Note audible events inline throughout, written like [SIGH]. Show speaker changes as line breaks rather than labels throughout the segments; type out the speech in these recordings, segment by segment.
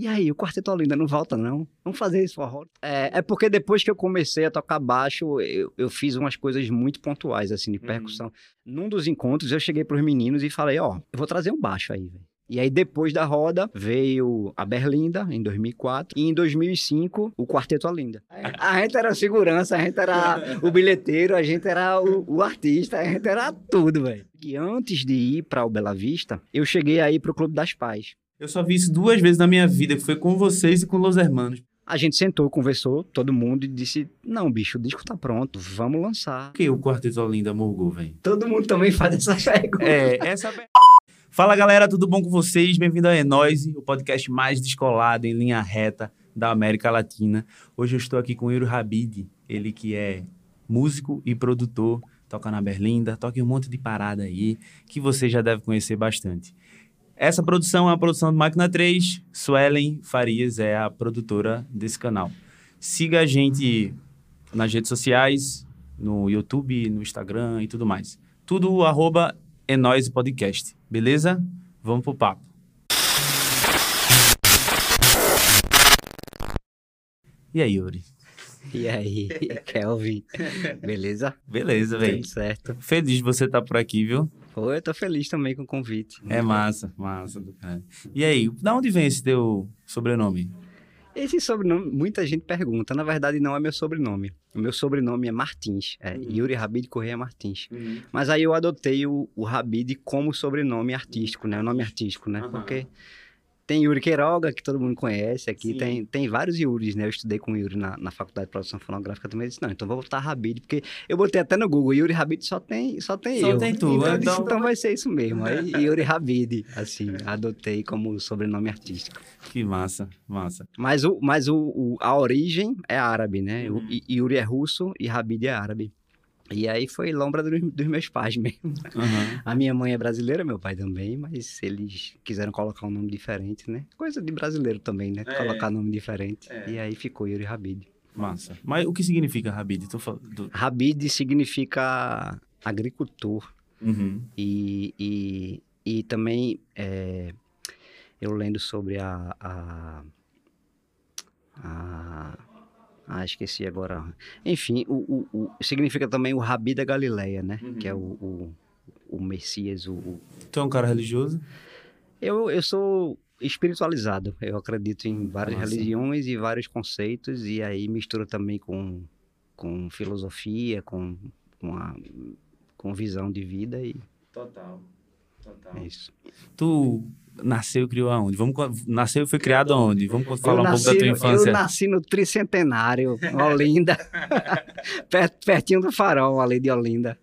e aí, o Quarteto Olinda não volta, não? Vamos fazer isso forró? É, é porque depois que eu comecei a tocar baixo, eu, eu fiz umas coisas muito pontuais, assim, de
Uhum.
percussão. Num dos encontros, eu cheguei pros meninos e falei, ó, eu vou trazer um baixo aí, velho. E aí, depois da roda, veio a Berlinda, em 2004. E em 2005, o Quarteto Olinda. A gente era segurança, a gente era o bilheteiro, a gente era o, o artista, a gente era tudo, velho. E antes de ir para o Bela Vista, eu cheguei aí pro Clube das Pais.
Eu só vi isso duas vezes na minha vida, que foi com vocês e com Los Hermanos.
A gente sentou, conversou, todo mundo, e disse: Não, bicho, o disco tá pronto, vamos lançar.
Por que o Quarteto Olinda morgou, velho?
Todo mundo também faz essa [LAUGHS] pergunta.
É, essa. Fala galera, tudo bom com vocês? Bem-vindo ao Enoise, o podcast mais descolado em linha reta da América Latina. Hoje eu estou aqui com o Yuri Habib, ele que é músico e produtor, toca na Berlinda, toca em um monte de parada aí, que você já deve conhecer bastante. Essa produção é uma produção do Máquina 3, Suelen Farias é a produtora desse canal. Siga a gente nas redes sociais, no YouTube, no Instagram e tudo mais. Tudo arroba Enoise Podcast. Beleza? Vamos pro papo. E aí, Yuri?
E aí, [LAUGHS] Kelvin? Beleza?
Beleza, velho.
Tudo certo.
Feliz de você estar por aqui, viu?
Pô, eu tô feliz também com o convite.
É massa, massa do cara. E aí, da onde vem esse teu sobrenome?
Esse sobrenome, muita gente pergunta. Na verdade, não é meu sobrenome. O meu sobrenome é Martins. É
Uhum.
Yuri Rabid Correia Martins. Mas aí eu adotei o, o Rabid como sobrenome artístico, né? O nome artístico, né?
Aham.
Porque tem Yuri Queiroga, que todo mundo conhece aqui.
Sim.
Tem, tem vários Yuris, né? Eu estudei com o Yuri na, na Faculdade de Produção Fonográfica também. Eu disse, não, então vou botar Rabid. Porque eu botei até no Google, Yuri Rabid só tem, só tem
Só
eu.
tem tu,
Então,
então-
então vai ser isso mesmo. Aí [LAUGHS] Yuri Rabid, assim, adotei como sobrenome artístico.
Que massa, massa.
Mas, o, mas o, o- a origem é árabe, né?
Uhum.
Yuri é russo e Rabid é árabe. E aí foi lombra dos, dos meus pais [LAUGHS] mesmo.
Aham.
A minha mãe é brasileira, meu pai também, mas eles quiseram colocar um nome diferente, né? Coisa de brasileiro também, né?
É.
Colocar nome diferente.
É.
E aí ficou Yuri Rabid.
Massa. Mas o que significa Rabid? Tu fal- do-
Rabid significa agricultor.
Uhum.
E, e, e também é, eu lendo sobre a, a, a- ah, esqueci agora. Enfim, o, o, o- significa também o Rabi da Galileia, né?
Uhum.
Que é o, o, o Messias. O, o-
Tu é um cara religioso?
Eu, eu sou espiritualizado. Eu acredito em várias
Massa.
religiões e vários conceitos. E aí mistura também com, com filosofia, com, com, a, com visão de vida. E
Total. Total.
é isso.
Tu nasceu e criou aonde? Vamos, nasceu e foi criado aonde? Vamos falar
eu
um
nasci,
pouco da tua infância.
Eu nasci no Tricentenário, Olinda, [LAUGHS] pertinho do farol ali de Olinda.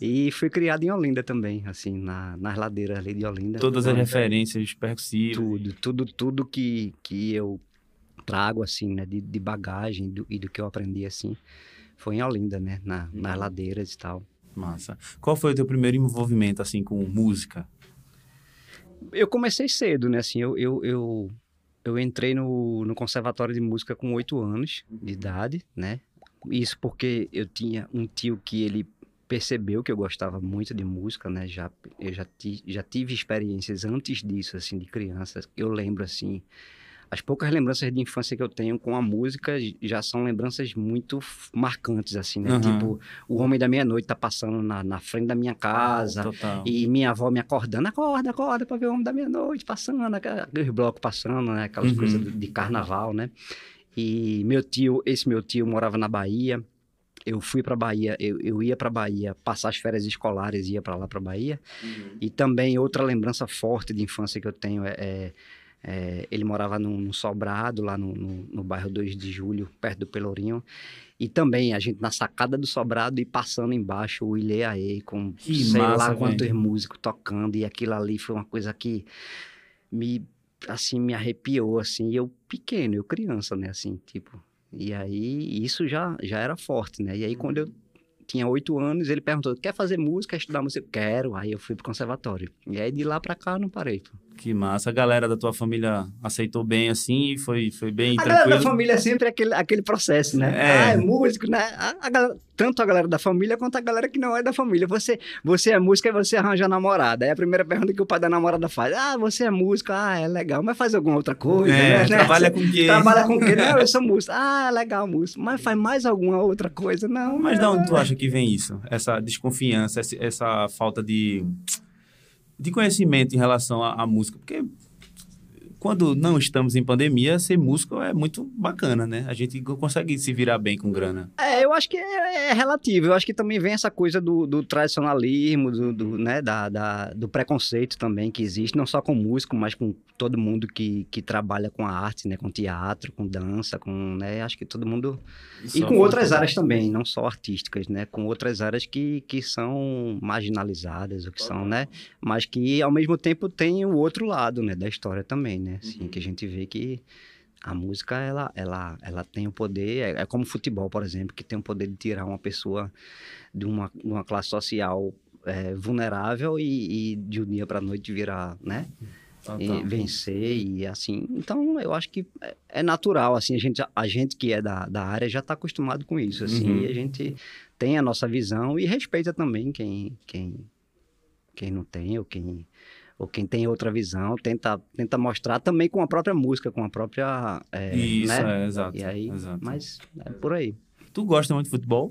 E fui criado em Olinda também, assim, na, nas ladeiras ali de Olinda.
Todas as referências percussivas.
Tudo, tudo, tudo que, que eu trago, assim, né, de, de bagagem do- e do que eu aprendi, assim, foi em Olinda, né, na, nas
Uhum.
ladeiras e tal.
Massa. Qual foi o teu primeiro envolvimento, assim, com música?
Eu comecei cedo, né, assim, eu, eu, eu, eu entrei no, no conservatório de música com oito anos de idade, né, isso porque eu tinha um tio que ele percebeu que eu gostava muito de música, né, já, eu já, ti, já tive experiências antes disso, assim, de criança, eu lembro, assim, as poucas lembranças de infância que eu tenho com a música já são lembranças muito marcantes, assim, né,
Aham.
tipo, o Homem da Meia-Noite tá passando na, na frente da minha casa,
Total.
e minha avó me acordando, acorda, acorda pra ver o Homem da Meia-Noite passando, aqueles blocos passando, né? Aquelas
Uhum.
coisas de, carnaval, né? E meu tio, esse meu tio morava na Bahia. Eu fui pra Bahia, eu, eu ia pra Bahia passar as férias escolares, ia pra lá pra Bahia.
Uhum.
E também outra lembrança forte de infância que eu tenho é. é- é, ele morava num, num sobrado lá no, no, no bairro 2 de Julho, perto do Pelourinho. E também a gente na sacada do sobrado e passando embaixo o Ileaê com
Que
sei
massa,
lá quantos
velho.
músicos tocando. E aquilo ali foi uma coisa que me, assim, me arrepiou, assim. Eu pequeno, eu criança, né, assim, tipo... E aí isso já, já era forte, né? E aí quando eu tinha oito anos, ele perguntou, quer fazer música, estudar música? Eu, Quero. Aí eu fui pro conservatório. E aí de lá pra cá eu não parei, pô.
Que massa. A galera da tua família aceitou bem assim? Foi, foi bem
a
tranquilo?
galera da família é sempre aquele, aquele processo, né?
É.
Ah, é músico, né? A, a galera- tanto a galera da família quanto a galera que não é da família. Você, você é músico e você arranja namorada. Aí a primeira pergunta que o pai da namorada faz: Ah, você é músico, ah, é legal, mas faz alguma outra coisa.
É,
né?
trabalha [LAUGHS] com quê?
Trabalha com o quê? [LAUGHS] Não, eu sou músico. Ah, é legal, músico. Mas faz mais alguma outra coisa? Não.
Mas de
não.
onde tu acha que vem isso? Essa desconfiança, essa, essa falta de, de conhecimento em relação à, à música? Porque quando não estamos em pandemia, ser músico é muito bacana, né? A gente consegue se virar bem com grana.
É, eu acho que é, é relativo. Eu acho que também vem essa coisa do, do tradicionalismo, do, do, né, da, da- do preconceito também que existe, não só com músico, mas com todo mundo que, que trabalha com a arte, né, com teatro, com dança, com, né, acho que todo mundo e com outras áreas também, não só artísticas, né, com outras áreas que, que são marginalizadas, ou que são, né, mas que ao mesmo tempo tem o outro lado, né, da história também, né, assim, que a gente vê que a música, ela, ela, ela tem o poder, é, é como o futebol, por exemplo, que tem o poder de tirar uma pessoa de uma, uma classe social é, vulnerável e, e de um dia para noite virar, né? E vencer e assim. Então, eu acho que é, é natural, assim, a gente, a gente que é da, da área já está acostumado com isso, assim,
Uhum.
e a gente tem a nossa visão e respeita também quem, quem, quem não tem ou quem, ou quem tem outra visão, tenta, tenta mostrar também com a própria música, com a própria... é,
Isso,
né?
é, exato.
E aí,
exato.
mas é por aí.
Tu gosta muito de futebol?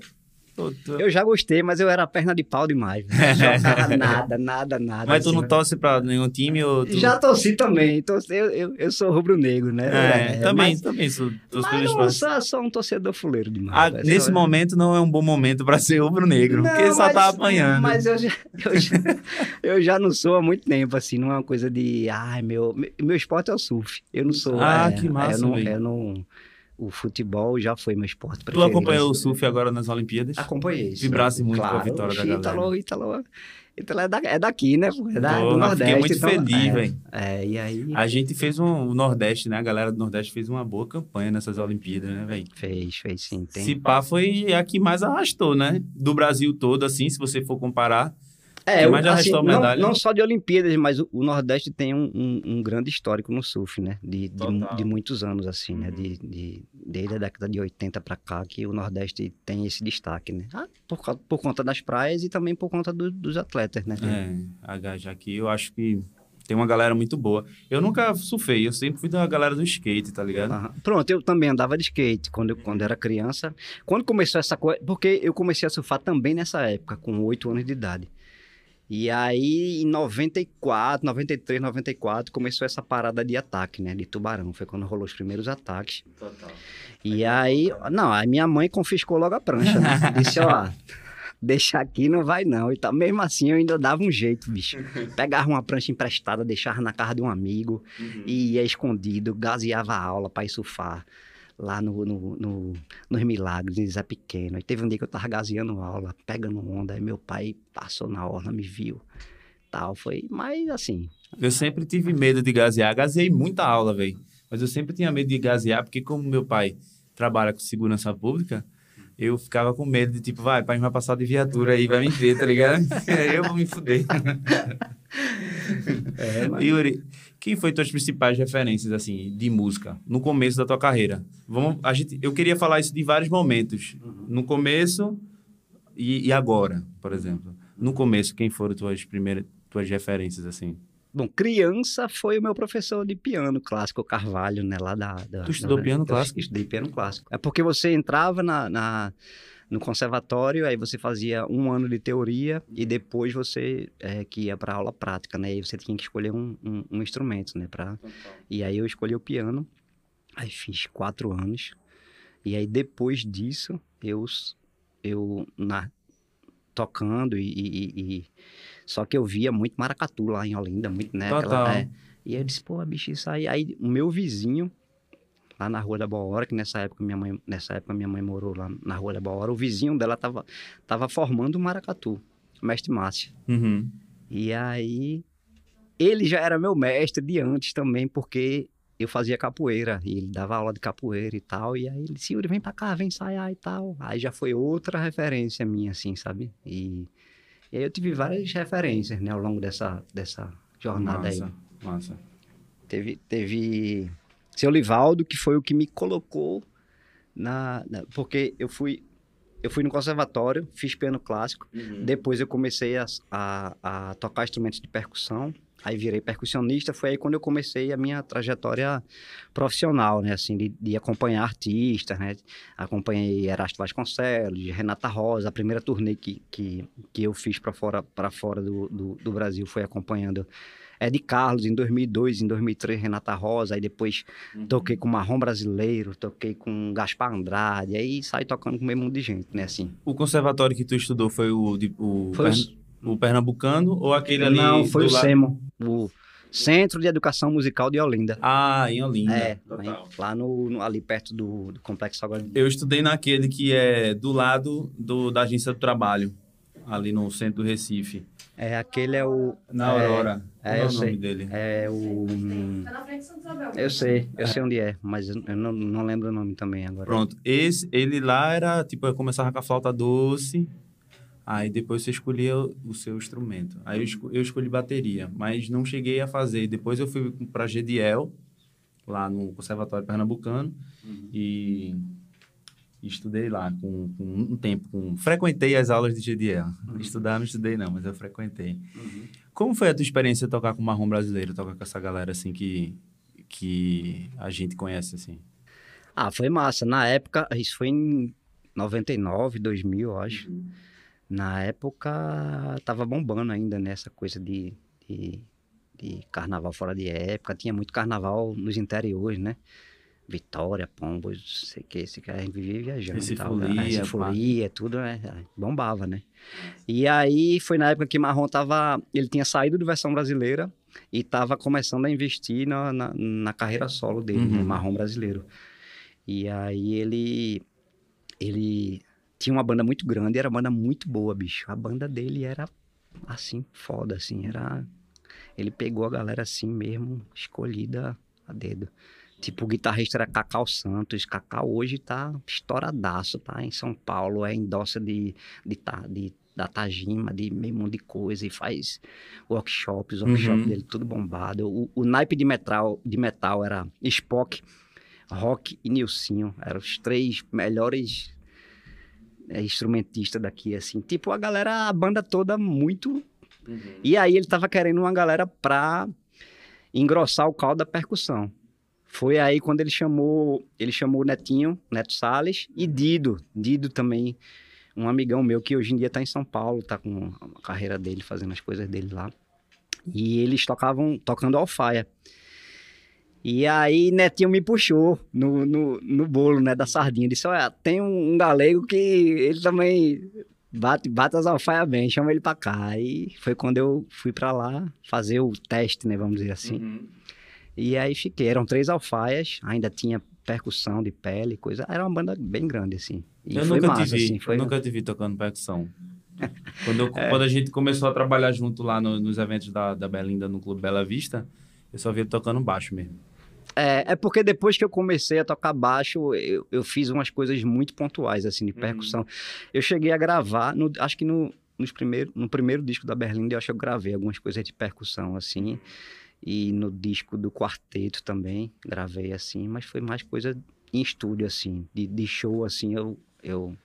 Tu- tu-
Eu já gostei, mas eu era perna de pau demais. [LAUGHS] velho. Jogava nada, nada, nada.
Mas tu
assim,
não
né?
torce pra nenhum time ou tu...
Já torci também. Torci, eu, eu, eu sou rubro-negro, né?
É, também,
Mas,
também sou,
mas não
esporte.
sou, sou um torcedor fuleiro demais.
Ah, nesse
Sou-
momento não é um bom momento pra ser rubro-negro, porque
Não,
só
mas-
tá apanhando.
Mas eu já, eu, já, [LAUGHS] eu já não sou há muito tempo, assim, não é uma coisa de. Ai, meu, meu, meu esporte é o surf. Eu não sou.
Ah,
é,
que massa,
Eu não,
velho.
eu não- o futebol já foi meu esporte
Tu
preferido.
acompanhou o surf agora nas Olimpíadas?
Acompanhei.
Vibrasse muito com a
claro,
vitória da
oxi,
galera.
Ítalo, Ítalo, Ítalo é, da- é daqui, né? pô? É da, do
Porra,
Nordeste.
fiquei muito
então,
feliz,
é,
velho.
É, e aí
A gente fez um o Nordeste, né? A galera do Nordeste fez uma boa campanha nessas Olimpíadas, né, velho?
fez, fez sim. Tem...
Se pá, foi a que mais arrastou, né? Do Brasil todo, assim, se você for comparar.
É,
já
assim, não,
medalha?
não só de Olimpíadas, mas o, o Nordeste tem um, um- um grande histórico no surf, né? De, de.
Uhum.
de muitos anos, assim, né? De, de, desde a década de 80 para cá, que o Nordeste tem esse destaque, né? Ah, por, por conta das praias e também por conta do- dos atletas, né?
É, a já aqui eu acho que tem uma galera muito boa. Eu nunca surfei, eu sempre fui da galera do skate, tá ligado?
Aham. Pronto, eu também andava de skate quando eu quando era criança. Quando começou essa coisa, porque eu comecei a surfar também nessa época, com 8 anos de idade. E aí, em 94, 93, 94, começou essa parada de ataque, né? De tubarão. Foi quando rolou os primeiros ataques. E aí, não, a minha mãe confiscou logo a prancha, né? [LAUGHS] Disse, ó, deixa aqui, não vai não. E tá, mesmo assim, eu ainda dava um jeito, bicho. [LAUGHS] Pegava uma prancha emprestada, deixava na casa de um amigo e ia escondido, gaseava a aula para ir surfar lá no, no, no- nos Milagres, em Zé Pequeno. Aí teve um dia que eu tava gaseando aula, pegando onda, aí meu pai passou na orla, me viu, tal, foi, mas assim,
Eu sempre tive medo de gasear. Gaseei muita aula, velho. Mas eu sempre tinha medo de gasear, porque como meu pai trabalha com segurança pública, eu ficava com medo de, tipo, vai, pai vai passar de viatura aí, vai me ver, tá ligado? Aí [LAUGHS] eu vou me fuder. [LAUGHS]
é, mas-
Yuri, quem foi tuas principais referências, assim, de música, no começo da tua carreira? Vamos, a gente, eu queria falar isso de vários momentos. No começo e, e agora, por exemplo. No começo, quem foram tuas primeiras, tuas referências, assim?
Bom, criança foi o meu professor de piano clássico, o Carvalho, né, lá da... da
Tu estudou
da-
piano
eu
clássico?
Estudei piano clássico. É porque você entrava na, na- no conservatório, aí você fazia um ano de teoria e depois você é, que ia para aula prática, né, e você tinha que escolher um, um, um instrumento, né, pra... E aí eu escolhi o piano, aí fiz quatro anos, e aí depois disso, eu, eu na, tocando e, e- e- Só que eu via muito maracatu lá em Olinda, muito, né? aquela- é. e aí eu disse, pô, bicho, isso aí... Aí o meu vizinho, lá na Rua da Boa Hora, que nessa época minha mãe, nessa época minha mãe morou lá na Rua da Boa Hora, o vizinho dela tava, tava formando o maracatu, o mestre Márcio.
Uhum.
E aí, ele já era meu mestre de antes também, porque eu fazia capoeira, e ele dava aula de capoeira e tal, e aí ele disse, Yuri, vem pra cá, vem ensaiar e tal. Aí já foi outra referência minha, assim, sabe? E, e aí eu tive várias referências, né, ao longo dessa, dessa jornada
Massa.
aí.
Massa.
Teve, teve seu Livaldo, que foi o que me colocou na, na- Porque eu fui, eu fui no conservatório, fiz piano clássico, depois eu comecei a, a, a tocar instrumentos de percussão, aí virei percussionista, foi aí quando eu comecei a minha trajetória profissional, né, assim, de, de acompanhar artistas, né, acompanhei Erasto Vasconcelos, Renata Rosa, a primeira turnê que, que, que eu fiz para fora, pra fora do, do, do Brasil foi acompanhando Ed Carlos em 2002, em 2003 Renata Rosa, aí depois
Uhum.
toquei com Marrom Brasileiro, toquei com Gaspar Andrade, aí saí tocando com o mesmo mundo de gente, né, assim.
O conservatório que tu estudou foi o, de- o,
Foi o-
pern- o pernambucano ou aquele ali
Não, foi o
lado-
SEMO, o Centro de Educação Musical de Olinda.
Ah, em Olinda.
É,
Total.
lá no, no- ali perto do, do Complexo Agora.
Eu estudei naquele que é do lado do, da agência do trabalho, ali no centro do Recife.
É, aquele é o...
Na
é,
Aurora.
é,
Qual é
eu
o nome dele?
É o...
Tá na frente de Santa Isabel.
Eu sei, eu sei onde é, mas eu não, não lembro o nome também agora.
Pronto. Esse, ele lá era, tipo, eu começava com a flauta doce, aí depois você escolhia o, seu instrumento. Aí eu, esco- eu escolhi bateria, mas não cheguei a fazer. Depois eu fui para GDL, lá no Conservatório Pernambucano, e e estudei lá com, com um tempo. Com, frequentei as aulas de GDL. Estudar não estudei não, mas eu frequentei. Como foi a tua experiência tocar com o marrom brasileiro, tocar com essa galera assim que, que a gente conhece assim?
Ah, foi massa. Na época, isso foi em 99, 2000, eu acho. Na época, tava bombando ainda nessa coisa de, de, de carnaval fora de época. Tinha muito carnaval nos interiores, né? Vitória, Pombos, sei que, sei que a gente vivia viajando. e tal, né?
Recifolia,
Recifolia, tudo, né? Bombava, né? E aí foi na época que Marrom tava. Ele tinha saído do versão brasileira e tava começando a investir na, na, na carreira solo dele,
Uhum.
né? Marrom brasileiro. E aí ele. Ele tinha uma banda muito grande, era uma banda muito boa, bicho. A banda dele era assim, foda, assim, era. Ele pegou a galera assim mesmo, escolhida a dedo. Tipo, o guitarrista era Cacau Santos. Cacau hoje tá estouradaço, tá em São Paulo, é endossa de, de, de, da Tajima, de meio mundo de coisa, e faz workshops, workshop
Uhum.
dele tudo bombado. O, o naipe de metal, de metal era Spock, Rock e Nilcinho. Eram os três melhores é, instrumentistas daqui, assim. Tipo, a galera, a banda toda muito e aí ele tava querendo uma galera pra engrossar o caldo da percussão. Foi aí quando ele chamou, ele chamou o Netinho, Neto Salles e Dido, Dido também, um amigão meu que hoje em dia tá em São Paulo, tá com a carreira dele, fazendo as coisas dele lá. E eles tocavam, tocando alfaia. E aí Netinho me puxou no, no, no bolo, né, da sardinha. Disse, olha, tem um, um galego que ele também bate, bate as alfaias bem, chama ele pra cá. E foi quando eu fui pra lá fazer o teste, né, vamos dizer assim.
Uhum.
E aí fiquei, eram três alfaias, ainda tinha percussão de pele, coisa. Era uma banda bem grande, assim. E
eu nunca
massa,
te vi,
assim. Foi...
eu nunca te vi tocando percussão. [LAUGHS] quando, eu-
É.
quando a gente começou a trabalhar junto lá no- nos eventos da, da Belinda no Clube Bela Vista, eu só vi ele tocando baixo mesmo.
É, é porque depois que eu comecei a tocar baixo, eu, eu fiz umas coisas muito pontuais, assim, de percussão. Eu cheguei a gravar, no- acho que no, nos primeiro, no primeiro disco da Berlinda, eu acho que eu gravei algumas coisas de percussão, assim. E no disco do quarteto também, gravei, assim. Mas foi mais coisa em estúdio, assim. De, de show, assim, eu, eu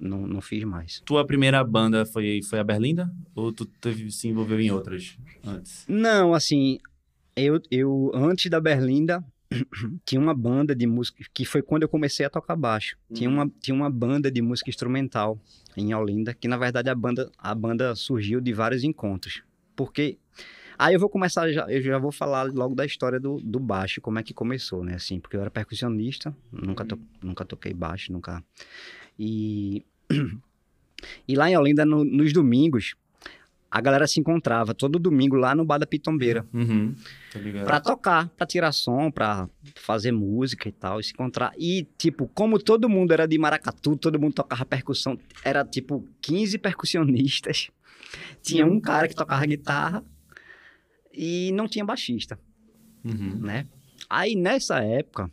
não, não fiz mais.
Tua primeira banda foi, foi a Berlinda? Ou tu teve, se envolveu em outras antes?
Não, assim, eu, eu antes da Berlinda [CLEARS THROAT] tinha uma banda de música que foi quando eu comecei a tocar baixo. Tinha uma tinha uma banda de música instrumental em Olinda, que na verdade a banda a banda surgiu de vários encontros. Porque aí eu vou começar já, eu já vou falar logo da história do, do baixo, como é que começou, né, assim, porque eu era percussionista, nunca to, nunca toquei baixo, nunca. E e lá em Olinda no- nos domingos a galera se encontrava todo domingo lá no Bar da Pitombeira
Uhum.
Pra tocar, pra tirar som, pra fazer música e tal, e se encontrar. E, tipo, como todo mundo era de maracatu, todo mundo tocava percussão, era tipo 15 percussionistas. Tinha um cara que tocava guitarra e não tinha baixista,
Uhum.
né? Aí nessa época,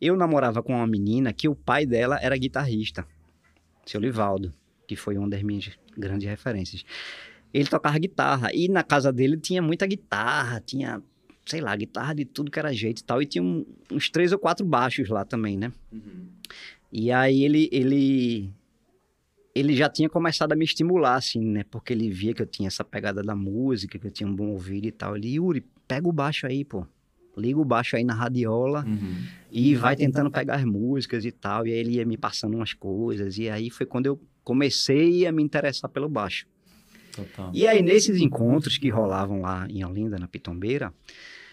eu namorava com uma menina que o pai dela era guitarrista, seu Livaldo, que foi uma das minhas grandes referências. ele tocava guitarra. E na casa dele tinha muita guitarra, tinha, sei lá, guitarra de tudo que era jeito e tal. E tinha um- uns três ou quatro baixos lá também, né? E aí ele, ele, ele já tinha começado a me estimular, assim, né? Porque ele via que eu tinha essa pegada da música, que eu tinha um bom ouvido e tal. Ele, Yuri, pega o baixo aí, pô. Liga o baixo aí na radiola
Uhum.
e vai tentando pegar as músicas e tal. E aí ele ia me passando umas coisas. E aí foi quando eu comecei a me interessar pelo baixo.
Total.
E aí, nesses encontros que rolavam lá em Olinda, na Pitombeira,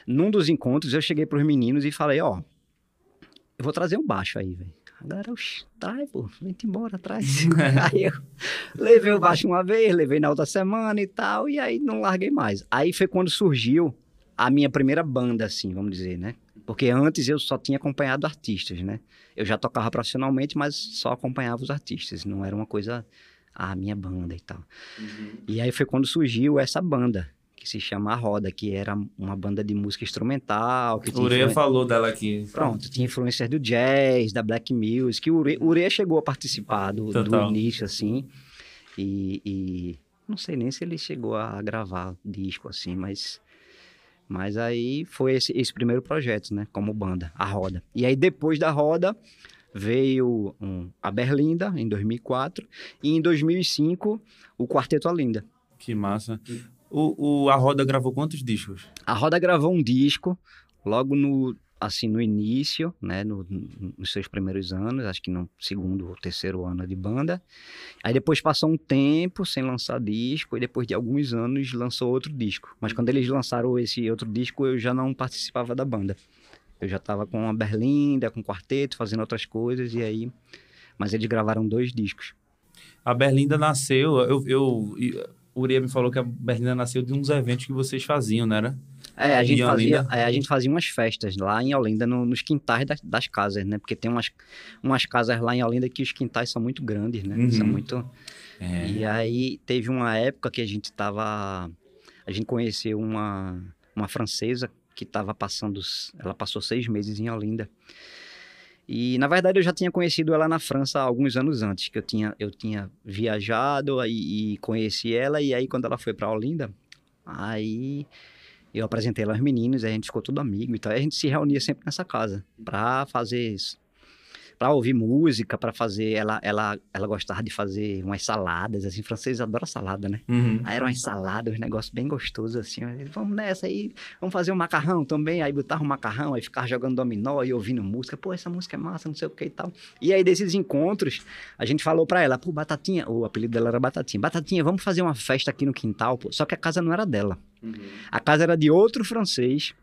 num dos encontros eu cheguei pros meninos e falei, ó, eu vou trazer um baixo aí, velho. A galera, "Oxi, traz, pô, vem embora, traz. [LAUGHS] aí eu levei o baixo uma vez, levei na outra semana e tal, e aí não larguei mais. Aí foi quando surgiu a minha primeira banda, assim, vamos dizer, né? Porque antes eu só tinha acompanhado artistas, né? Eu já tocava profissionalmente, mas só acompanhava os artistas, não era uma coisa, a minha banda e tal. E aí foi quando surgiu essa banda, que se chama A Roda, que era uma banda de música instrumental. Que
Ureia
influen-
falou dela aqui.
Pronto, tinha influências do jazz, da black music. O Ure- o Ureia chegou a participar do, do início, assim. E, e não sei nem se ele chegou a gravar disco, assim, mas... Mas aí foi esse, esse primeiro projeto, né? Como banda, A Roda. E aí depois da Roda veio um, a Berlinda, em 2004. E em 2005, o Quarteto Alinda.
Que massa. O, o, a Roda gravou quantos discos?
A Roda gravou um disco logo no assim no início, né, no- no- nos seus primeiros anos, acho que no segundo ou terceiro ano de banda. Aí depois passou um tempo sem lançar disco e depois de alguns anos lançou outro disco. Mas quando eles lançaram esse outro disco, eu já não participava da banda. Eu já estava com a Berlinda, com o quarteto, fazendo outras coisas e aí mas eles gravaram dois discos.
A Berlinda nasceu. Eu, eu, e- o Ureia me falou que a Berlinda nasceu de uns eventos que vocês faziam, não era?
É, a gente, fazia, é, a gente fazia umas festas lá em Olinda, no- nos quintais das, das casas, né? Porque tem umas, umas casas lá em Olinda que os quintais são muito grandes, né?
Uhum.
São muito...
É.
E aí teve uma época que a gente tava... A gente conheceu uma, uma francesa que tava passando... Ela passou seis meses em Olinda. E, na verdade, eu já tinha conhecido ela na França alguns anos antes, que eu tinha, eu tinha viajado aí, e conheci ela, e aí quando ela foi para Olinda, aí eu apresentei ela aos meninos, a gente ficou tudo amigo e aí a gente se reunia sempre nessa casa pra fazer Pra ouvir música, pra fazer. Ela, ela, ela gostava de fazer umas saladas, assim. Francês adora salada, né?
Uhum.
Aí era uma salada, um negócio bem gostoso, assim. Vamos nessa aí, vamos fazer um macarrão também. Aí botava um macarrão, aí ficava jogando dominó e ouvindo música. Pô, essa música é massa, não sei o que e tal. E aí, desses encontros, a gente falou pra ela, pô, Batatinha, o apelido dela era Batatinha. Batatinha, vamos fazer uma festa aqui no quintal, pô. Só que a casa não era dela. A casa era de outro francês.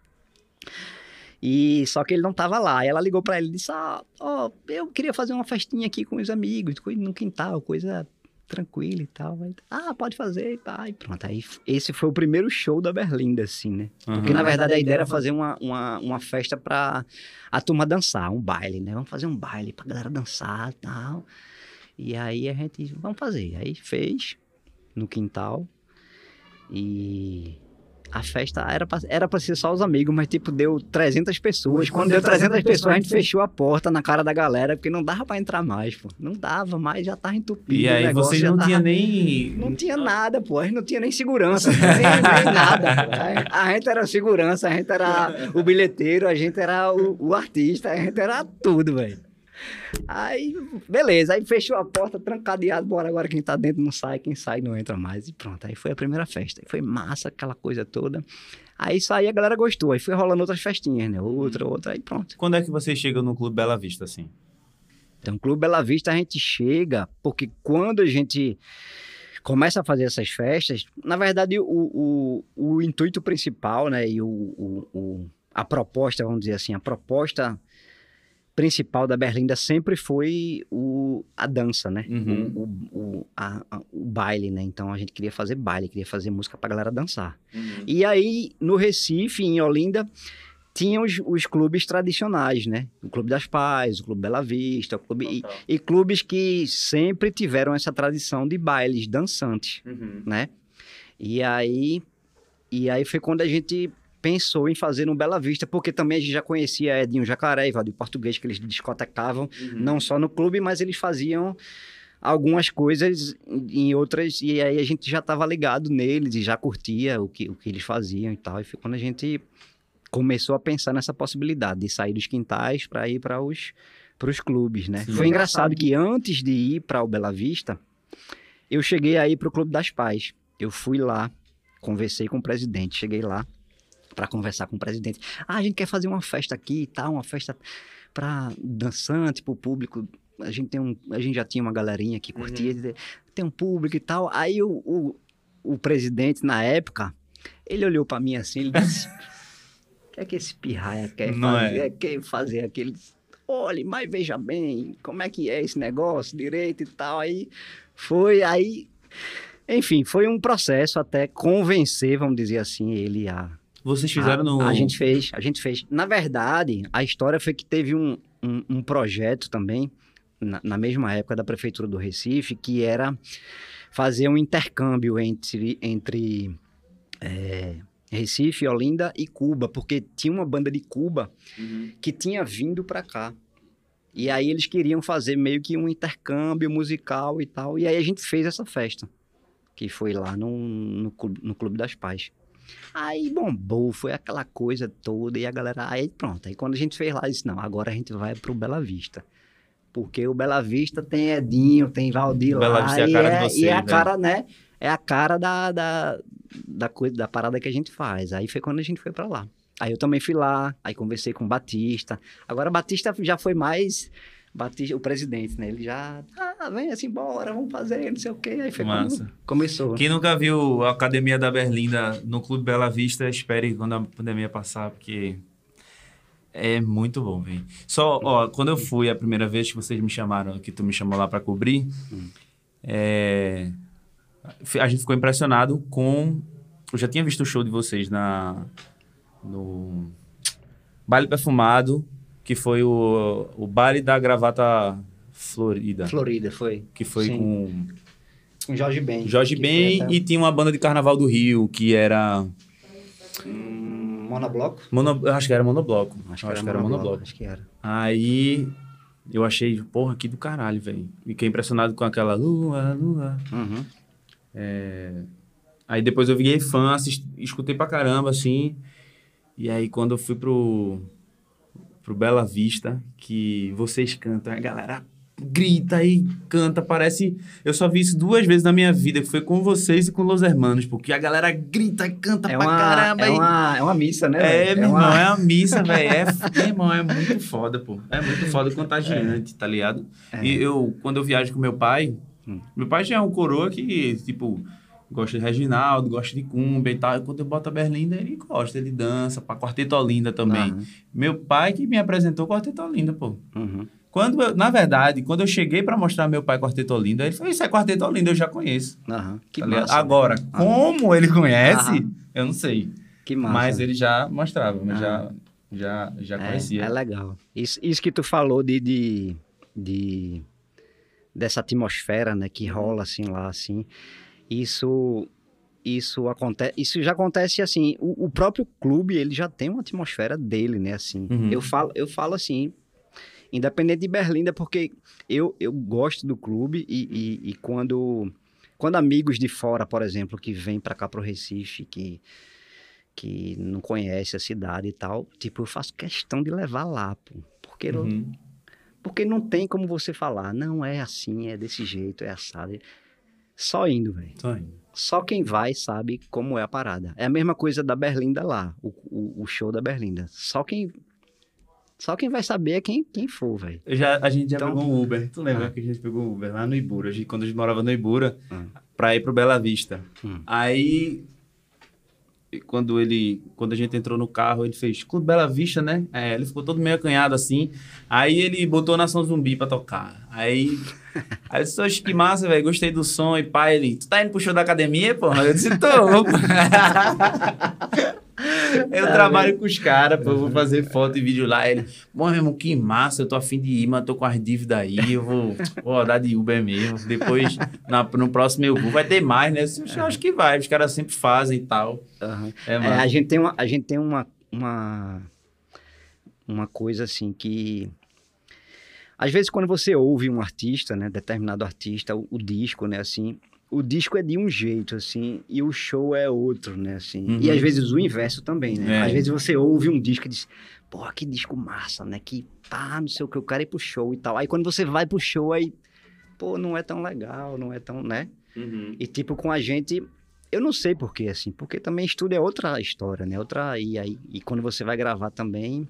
E só que ele não tava lá. Aí ela ligou pra ele e disse: Ah, ó, eu queria fazer uma festinha aqui com os amigos, no quintal, coisa tranquila e tal. Aí, ah, pode fazer e. E pronto. Aí esse foi o primeiro show da Berlinda, assim, né? Porque
Uhum.
na verdade a ideia era fazer uma, uma, uma festa pra a turma dançar, um baile, né? Vamos fazer um baile pra galera dançar e tal. E aí a gente, vamos fazer. Aí fez no quintal. E a festa era pra, era pra ser só os amigos, mas tipo, deu 300 pessoas. Quando deu 300 pessoas, a gente fechou a porta na cara da galera, porque não dava pra entrar mais, pô. Não dava mais, já tava entupido.
E
o
aí
negócio
vocês não
tava-
tinham nem.
não tinha nada, pô. A gente não tinha nem segurança, nem, nem [LAUGHS] nada. pô. A, a gente era segurança, a gente era o bilheteiro, a gente era o, o artista, a gente era tudo, velho. Aí, beleza. Aí fechou a porta, trancadeado, bora agora quem tá dentro não sai, quem sai não entra mais. E pronto, aí foi a primeira festa. Aí foi massa, aquela coisa toda. Aí isso aí a galera gostou. Aí foi rolando outras festinhas, né? Outra, outra, aí pronto.
Quando é que vocês chegam no Clube Bela Vista, assim?
Então, Clube Bela Vista a gente chega, porque quando a gente começa a fazer essas festas, na verdade, o, o, o intuito principal, né, e o, o, o- a proposta, vamos dizer assim, a proposta principal da Berlinda sempre foi o, a dança, né?
Uhum.
O, o, a- a- o baile, né? Então a gente queria fazer baile, queria fazer música pra galera dançar. E aí, no Recife, em Olinda, tinha os, os clubes tradicionais, né? O Clube das Paz, o Clube Bela Vista, o clube... E, e clubes que sempre tiveram essa tradição de bailes dançantes,
Uhum.
né? E aí, e aí foi quando a gente pensou em fazer no Bela Vista, porque também a gente já conhecia Edinho Jacaré e Valdir Português, que eles discotecavam,
Uhum.
não só no clube, mas eles faziam algumas coisas em outras, e aí a gente já estava ligado neles e já curtia o que, o que eles faziam e tal. E foi quando a gente começou a pensar nessa possibilidade de sair dos quintais para ir para os para os clubes, né?
Sim.
Foi engraçado que antes de ir para o Bela Vista, eu cheguei aí para o Clube das Pais. Eu fui lá, conversei com o presidente, cheguei lá para conversar com o presidente. Ah, a gente quer fazer uma festa aqui e tal, uma festa para dançante, para o público. A gente tem um, a gente já tinha uma galerinha que curtia, tem um público e tal. Aí o, o, o presidente na época, ele olhou para mim assim, ele disse: [LAUGHS] "O que é que esse pirraia quer
Não
fazer?
é.
Quer fazer aquele Olhe, mas veja bem, como é que é esse negócio direito e tal. Aí foi, aí. Enfim, foi um processo até convencer, vamos dizer assim, ele a.
Vocês fizeram
a,
no.
A gente fez, a gente fez. Na verdade, a história foi que teve um, um, um projeto também, na, na mesma época da Prefeitura do Recife, que era fazer um intercâmbio entre, entre é, Recife, Olinda e Cuba, porque tinha uma banda de Cuba
Uhum.
que tinha vindo para cá. E aí eles queriam fazer meio que um intercâmbio musical e tal. E aí a gente fez essa festa, que foi lá no, no, Clube, no Clube das Pais. Aí bombou, foi aquela coisa toda. E a galera, aí pronto. Aí quando a gente fez lá, disse: não, agora a gente vai pro Bela Vista. Porque o Bela Vista tem Edinho, tem Valdir
Bela
lá.
Vista é a
e
cara de
é,
vocês,
e é a
né?
cara, né? É a cara da, da, da, coisa, da parada que a gente faz. Aí foi quando a gente foi para lá. Aí eu também fui lá, aí conversei com o Batista. Agora Batista já foi mais Batista, o presidente, né? Ele já, ah, vem assim, bora, vamos fazer, não sei o quê. Aí foi
Massa.
começou.
Quem nunca viu a Academia da Berlinda no Clube Bela Vista, espere quando a pandemia passar, porque é muito bom, velho. Só, ó, quando eu fui a primeira vez que vocês me chamaram, que tu me chamou lá pra cobrir, é, a gente ficou impressionado com. Eu já tinha visto o show de vocês na no Baile Perfumado, que foi o, o baile da gravata florida,
Florida, foi.
que foi
Sim.
com
Com Jorge Ben.
Jorge
que
Ben
até-
e tinha uma banda de carnaval do Rio, que era.
Hum, Monobloco?
Mono, eu acho que era monobloco.
Acho,
Eu
que, era monobloco. Acho que era.
Aí eu achei, porra, que do caralho, velho. Fiquei impressionado com aquela lua, lua.
Uhum.
Aí depois eu virei fã, assisti, escutei pra caramba, assim. E aí quando eu fui pro, pro Bela Vista, que vocês cantam, a galera grita e canta, parece... Eu só vi isso duas vezes na minha vida, que foi com vocês e com Los Hermanos, porque a galera grita, canta
É
pra
uma,
caramba.
é,
e-
uma, é uma missa, né?
É,
velho?
meu
uma-
irmão, é a missa, velho. É, meu irmão, é muito foda, pô. É muito foda contagiante, tá ligado?
É.
E eu, quando eu viajo com meu pai,
Hum.
meu pai já é um coroa que, tipo, gosta de Reginaldo, gosta de Cumbia e tal. E quando eu boto a Berlinda, ele gosta, ele dança, pra Quarteto Olinda também.
Aham.
Meu pai que me apresentou Quarteto Olinda, pô.
Uhum.
Quando eu- na verdade, quando eu cheguei pra mostrar meu pai Quarteto Olinda, ele falou, isso é Quarteto Olinda, eu já conheço.
Aham. Que
tá
massa.
Agora, como ele conhece,
Aham.
eu não sei.
Que massa.
Mas ele já mostrava, mas já, já, já
É,
conhecia.
É, legal. Isso, isso que tu falou de, de, de- dessa atmosfera, né, que rola assim lá, assim, isso isso acontece, isso já acontece assim, o, o próprio clube, ele já tem uma atmosfera dele, né, assim.
Uhum.
Eu falo, eu falo assim, independente de Berlinda, porque eu, eu gosto do clube e, e, e quando quando amigos de fora, por exemplo, que vêm para cá pro Recife, que que não conhece a cidade e tal, tipo, eu faço questão de levar lá, pô. Porque, não-
Uhum.
porque não tem como você falar, não é assim, é desse jeito, é assado. Só indo, velho.
Tô indo.
Só quem vai sabe como é a parada. É a mesma coisa da Berlinda lá, o, o, o show da Berlinda. Só quem só quem vai saber é quem, quem for, velho.
Eu já, a gente já
Então-
pegou um Uber. Tu lembra
Ah.
que a gente pegou um Uber lá no Ibura, a gente- quando a gente morava no Ibura,
Ah.
pra ir pro Bela Vista.
Hum.
Aí, quando ele, quando a gente entrou no carro, ele fez Clube Bela Vista, né? É, ele ficou todo meio acanhado assim. Aí ele botou Nação Zumbi pra tocar. Aí, [LAUGHS] aí eu disse, "Oxe, que massa, velho, gostei do som. E pai, ele, tu tá indo pro show da academia, porra? Eu disse, tô. [LAUGHS] Eu trabalho com os caras, eu vou fazer foto e vídeo lá. Ele, bom, meu irmão, que massa, eu tô afim de ir, mas tô com as dívidas aí, eu vou, vou rodar de Uber mesmo. Depois, na- no próximo eu vou, vai ter mais, né? Eu Eu acho que vai, os caras sempre fazem e tal.
Aham.
É,
É, a gente tem uma, a gente tem uma, uma, uma coisa assim que às vezes quando você ouve um artista, né, determinado artista, o, o disco, né, assim, o disco é de um jeito, assim, e o show é outro, né, assim.
Uhum.
E às vezes o inverso também, né?
É.
Às vezes você ouve um disco e diz, pô, que disco massa, né? Que pá, não sei o que, eu quero ir pro show e tal. Aí quando você vai pro show, aí, pô, não é tão legal, não é tão, né? E tipo, com a gente, eu não sei porquê, assim, porque também estúdio é outra história, né? Outra. E aí, e quando você vai gravar também.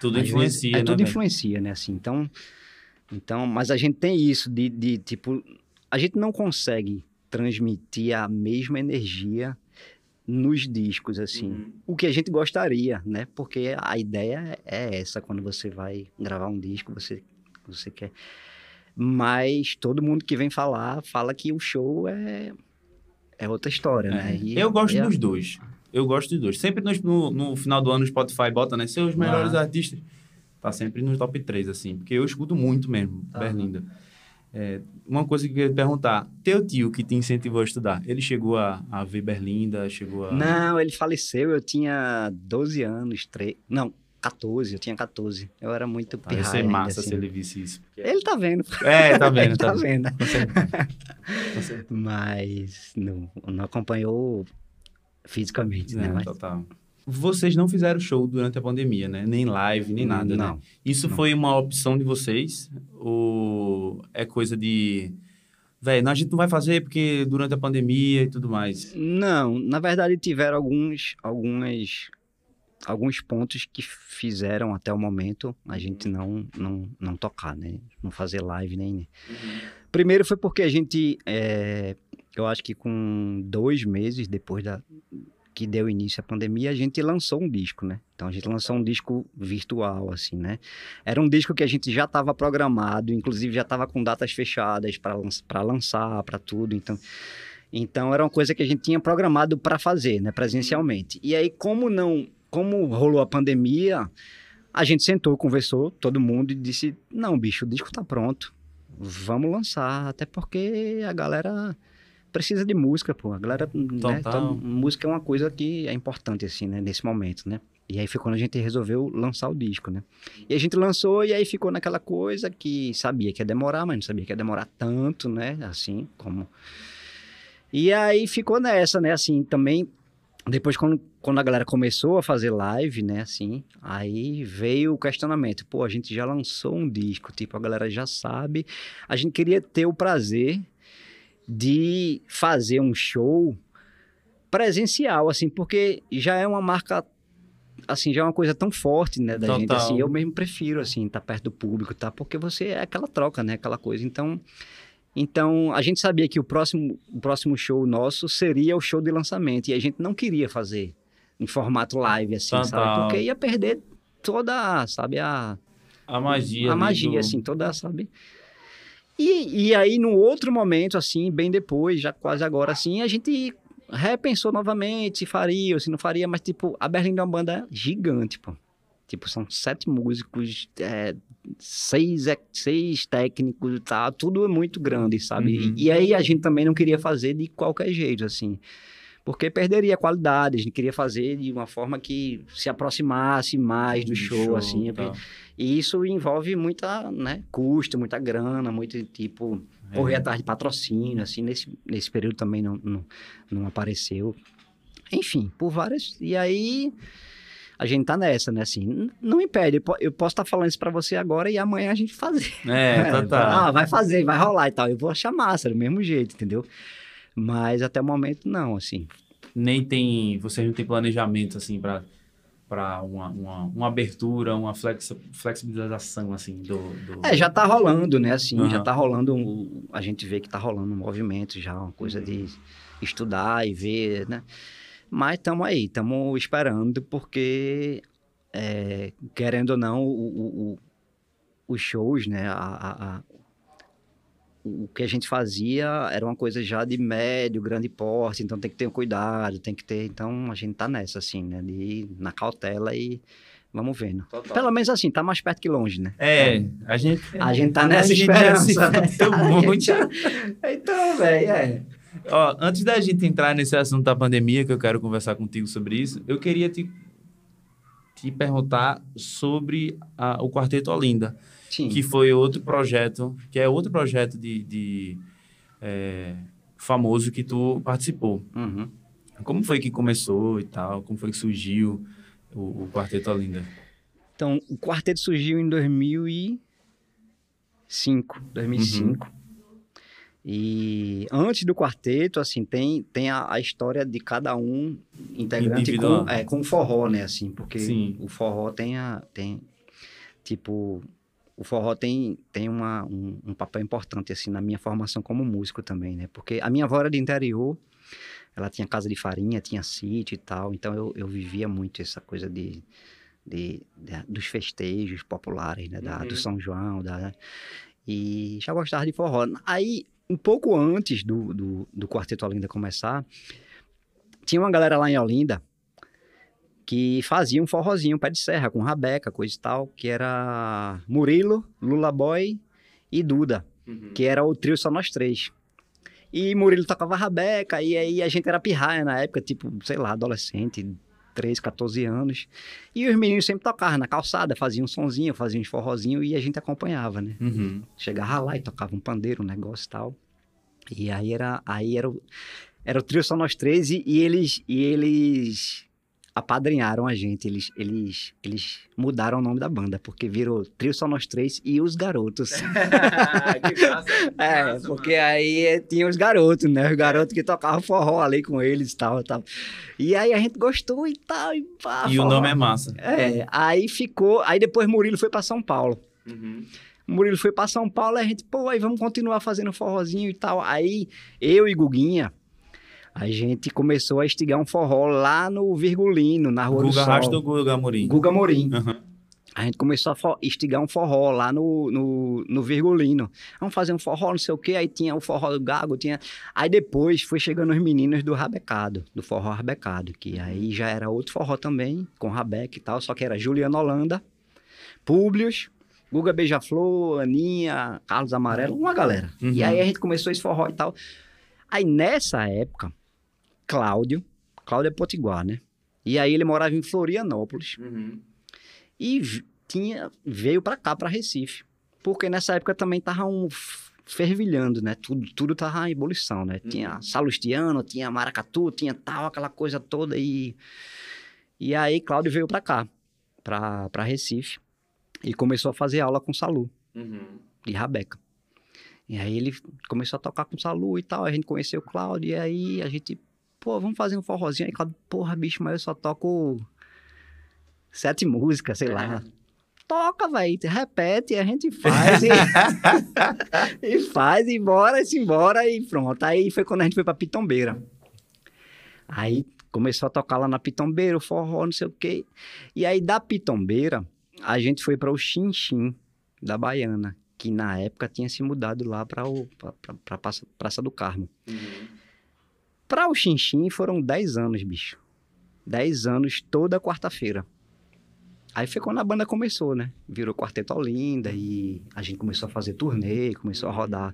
Tudo influencia,
vezes, é,
né?
tudo influencia, né? Assim, então, então, mas a gente tem isso de, de, tipo, a gente não consegue transmitir a mesma energia nos discos, assim.
Uhum.
O que a gente gostaria, né? Porque a ideia é essa, quando você vai gravar um disco, você, você quer. Mas todo mundo que vem falar, fala que o show é, é outra história, né? E-
Eu gosto
a-
dos dois. Eu gosto dos dois. Sempre no, no final do ano o Spotify bota, né? Seus melhores artistas. Tá sempre nos top 3, assim. Porque eu escuto muito mesmo,
Aham.
Berlinda. É, uma coisa que eu queria perguntar. Teu tio que te incentivou a estudar, ele chegou a, a ver Berlinda, chegou a...
Não, ele faleceu, eu tinha 12 anos, 3... Não, 14, eu tinha 14. Eu era muito
Ah, ia
pirraia
ser massa
assim.
se ele visse isso.
Ele tá vendo.
É, tá [LAUGHS] vendo,
ele
tá
tá
vendo.
vendo. Mas não, não acompanhou fisicamente, né?
É,
Mas-
total. Vocês não fizeram show durante a pandemia, né? Nem live, nem nada, né?
Não.
Isso
Não.
foi uma opção de vocês? Ou é coisa de. Véi, não, a gente não vai fazer porque durante a pandemia e tudo mais.
Não, na verdade tiveram alguns, algumas, alguns pontos que fizeram até o momento a gente não, não, não tocar, né? Não fazer live nem. Primeiro foi porque a gente, é, eu acho que com dois meses depois da que deu início à pandemia, a gente lançou um disco, né? Então a gente lançou um disco virtual, assim, né? Era um disco que a gente já estava programado, inclusive já estava com datas fechadas para lançar, para tudo. Então, então era uma coisa que a gente tinha programado para fazer, né? Presencialmente. E aí, como não, como rolou a pandemia, a gente sentou, conversou, todo mundo e disse: não, bicho, o disco tá pronto, vamos lançar, até porque a galera precisa de música, pô. A galera, né, então, música é uma coisa que é importante, assim, né, nesse momento, né? E aí foi quando a gente resolveu lançar o disco, né? E a gente lançou e aí ficou naquela coisa que sabia que ia demorar, mas não sabia que ia demorar tanto, né? Assim, como... E aí ficou nessa, né? Assim, também... Depois, quando, quando a galera começou a fazer live, né? Assim, aí veio o questionamento. Pô, a gente já lançou um disco, tipo, a galera já sabe. A gente queria ter o prazer de fazer um show presencial, assim, porque já é uma marca, assim, já é uma coisa tão forte, né, da
Total.
gente, assim, eu mesmo prefiro, assim, estar perto do público, tá, porque você é aquela troca, né, aquela coisa, então, então, a gente sabia que o próximo, o próximo show nosso seria o show de lançamento, e a gente não queria fazer em formato live, assim,
Total.
sabe, porque ia perder toda, sabe, a,
A magia.
a magia,
do-
assim, toda, sabe? E, e aí, no outro momento, assim, bem depois, já quase agora, assim, a gente repensou novamente se faria ou se não faria, mas, tipo, a Berlim é uma banda gigante, pô. Tipo, são sete músicos, é, seis, é- seis técnicos e tal, tudo é muito grande, sabe?
Uhum.
E aí a gente também não queria fazer de qualquer jeito, assim. Porque perderia a qualidade, a gente queria fazer de uma forma que se aproximasse mais do
Do
show, assim.
tal.
E isso envolve muita, né, custo, muita grana, muito, tipo, correr
É.
atrás de patrocínio, assim, nesse, nesse período também não, não, não apareceu. Enfim, por várias... E aí, a gente tá nessa, né, assim, não impede, eu po- eu posso estar falando isso pra você agora e amanhã a gente [LAUGHS] fazer.
É, [LAUGHS] total.
Ah, vai fazer, vai rolar e tal, eu vou achar massa, do mesmo jeito, entendeu? Mas até o momento, não, assim.
Nem tem. Vocês não têm planejamento, assim, pra, pra uma, uma, uma abertura, uma flex, flexibilização, assim, do. do...
É, já tá rolando, né? Assim, já
Aham.
tá rolando. um- A gente vê que tá rolando um movimento já, uma coisa de estudar e ver, né? Mas estamos aí, estamos esperando, porque, é, querendo ou não, o, o- o- os shows, né? a- a- o que a gente fazia era uma coisa já de médio, grande porte, então tem que ter um cuidado, tem que ter. Então a gente tá nessa, assim, né? De ir na cautela e vamos vendo.
Total.
Pelo menos assim, tá mais perto que longe, né?
É, a gente.
A gente tá nessa esperança. né? [LAUGHS] gente- Então, velho, é.
Ó, antes da gente entrar nesse assunto da pandemia, que eu quero conversar contigo sobre isso, eu queria te, te perguntar sobre a- o Quarteto Olinda,
Sim.
que foi outro projeto, que é outro projeto de, de, é, famoso que tu participou.
Uhum.
Como foi que começou e tal? Como foi que surgiu o, o Quarteto Olinda?
Então, o quarteto surgiu em 2005. 2005. E antes do quarteto, assim, tem, tem a, a história de cada um integrante com, é, com o forró, né? Assim, porque
Sim.
o forró tem a. Tem, tipo. O forró tem, tem uma, um, um papel importante, assim, na minha formação como músico também, né? Porque a minha avó era de interior, ela tinha casa de farinha, tinha sítio e tal, então eu, eu vivia muito essa coisa de, de, de- dos festejos populares, né? Da,
Uhum.
Do São João, da, e já gostava de forró. Aí, um pouco antes do, do, do Quarteto Olinda começar, tinha uma galera lá em Olinda que fazia um forrozinho pé de serra, com rabeca, coisa e tal, que era Murilo, Lula Boy e Duda, que era o trio só nós três. E Murilo tocava rabeca, e aí a gente era pirraia na época, tipo, sei lá, adolescente, 13, 14 anos. E os meninos sempre tocavam na calçada, faziam um sonzinho, faziam uns forrozinhos, e a gente acompanhava, né?
Uhum.
chegava lá e tocava um pandeiro, um negócio e tal. E aí era, aí era, o, era o trio só nós três e, e eles e eles apadrinharam a gente, eles, eles, eles mudaram o nome da banda, porque virou trio só nós três e os garotos. [LAUGHS]
que massa, [LAUGHS] que
É,
massa,
porque aí eh, tinha os garotos, né? Os garotos que tocavam forró ali com eles e tal, tal. E aí a gente gostou e tal. E, pá,
E o nome é massa.
É, aí ficou. Aí depois Murilo foi pra São Paulo.
Uhum.
Murilo foi pra São Paulo e a gente, pô, aí vamos continuar fazendo forrozinho e tal. Aí eu e Guguinha, a gente começou a estigar um forró lá no Virgulino, na Rua do
Guga
Sol.
Rasta ou Guga Amorim?
Guga Morim.
Aham.
A gente começou a estigar um forró lá no, no, no Virgulino. Vamos fazer um forró, não sei o quê. Aí tinha o forró do Gago, tinha... Aí depois foi chegando os meninos do Rabecado, do forró Rabecado, que aí já era outro forró também, com Rabeca e tal, só que era Juliana Holanda, Públios, Guga Beija-Flor, Aninha, Carlos Amarelo, uma galera.
Uhum.
E aí a gente começou esse forró e tal. Aí nessa época, Cláudio, Cláudio é potiguar, né? E aí ele morava em Florianópolis
Uhum.
e tinha veio para cá, para Recife. Porque nessa época também tava um fervilhando, né? Tudo, tudo tava em ebulição, né? Tinha
Uhum.
Salustiano, tinha Maracatu, tinha tal, aquela coisa toda e e aí Cláudio veio para cá, para Recife e começou a fazer aula com Salu
Uhum.
de Rabeca. E aí ele começou a tocar com Salu e tal, a gente conheceu o Cláudio, e aí a gente, pô, vamos fazer um forrozinho. Aí Cláudio, porra, bicho, mas eu só toco sete músicas, sei lá. Toca, velho, repete, a gente faz e, [LAUGHS] e faz, e bora, e se embora, e pronto. Aí foi quando a gente foi pra Pitombeira. Aí começou a tocar lá na Pitombeira, o forró, não sei o quê. E aí da Pitombeira, a gente foi para o Xinxim da Baiana, que na época tinha se mudado lá para a Praça, Praça do Carmo.
Uhum.
Para o Xinxim foram 10 anos, bicho. 10 anos toda quarta-feira. Aí foi quando a banda começou, né? Virou Quarteto Olinda e a gente começou a fazer turnê, começou a rodar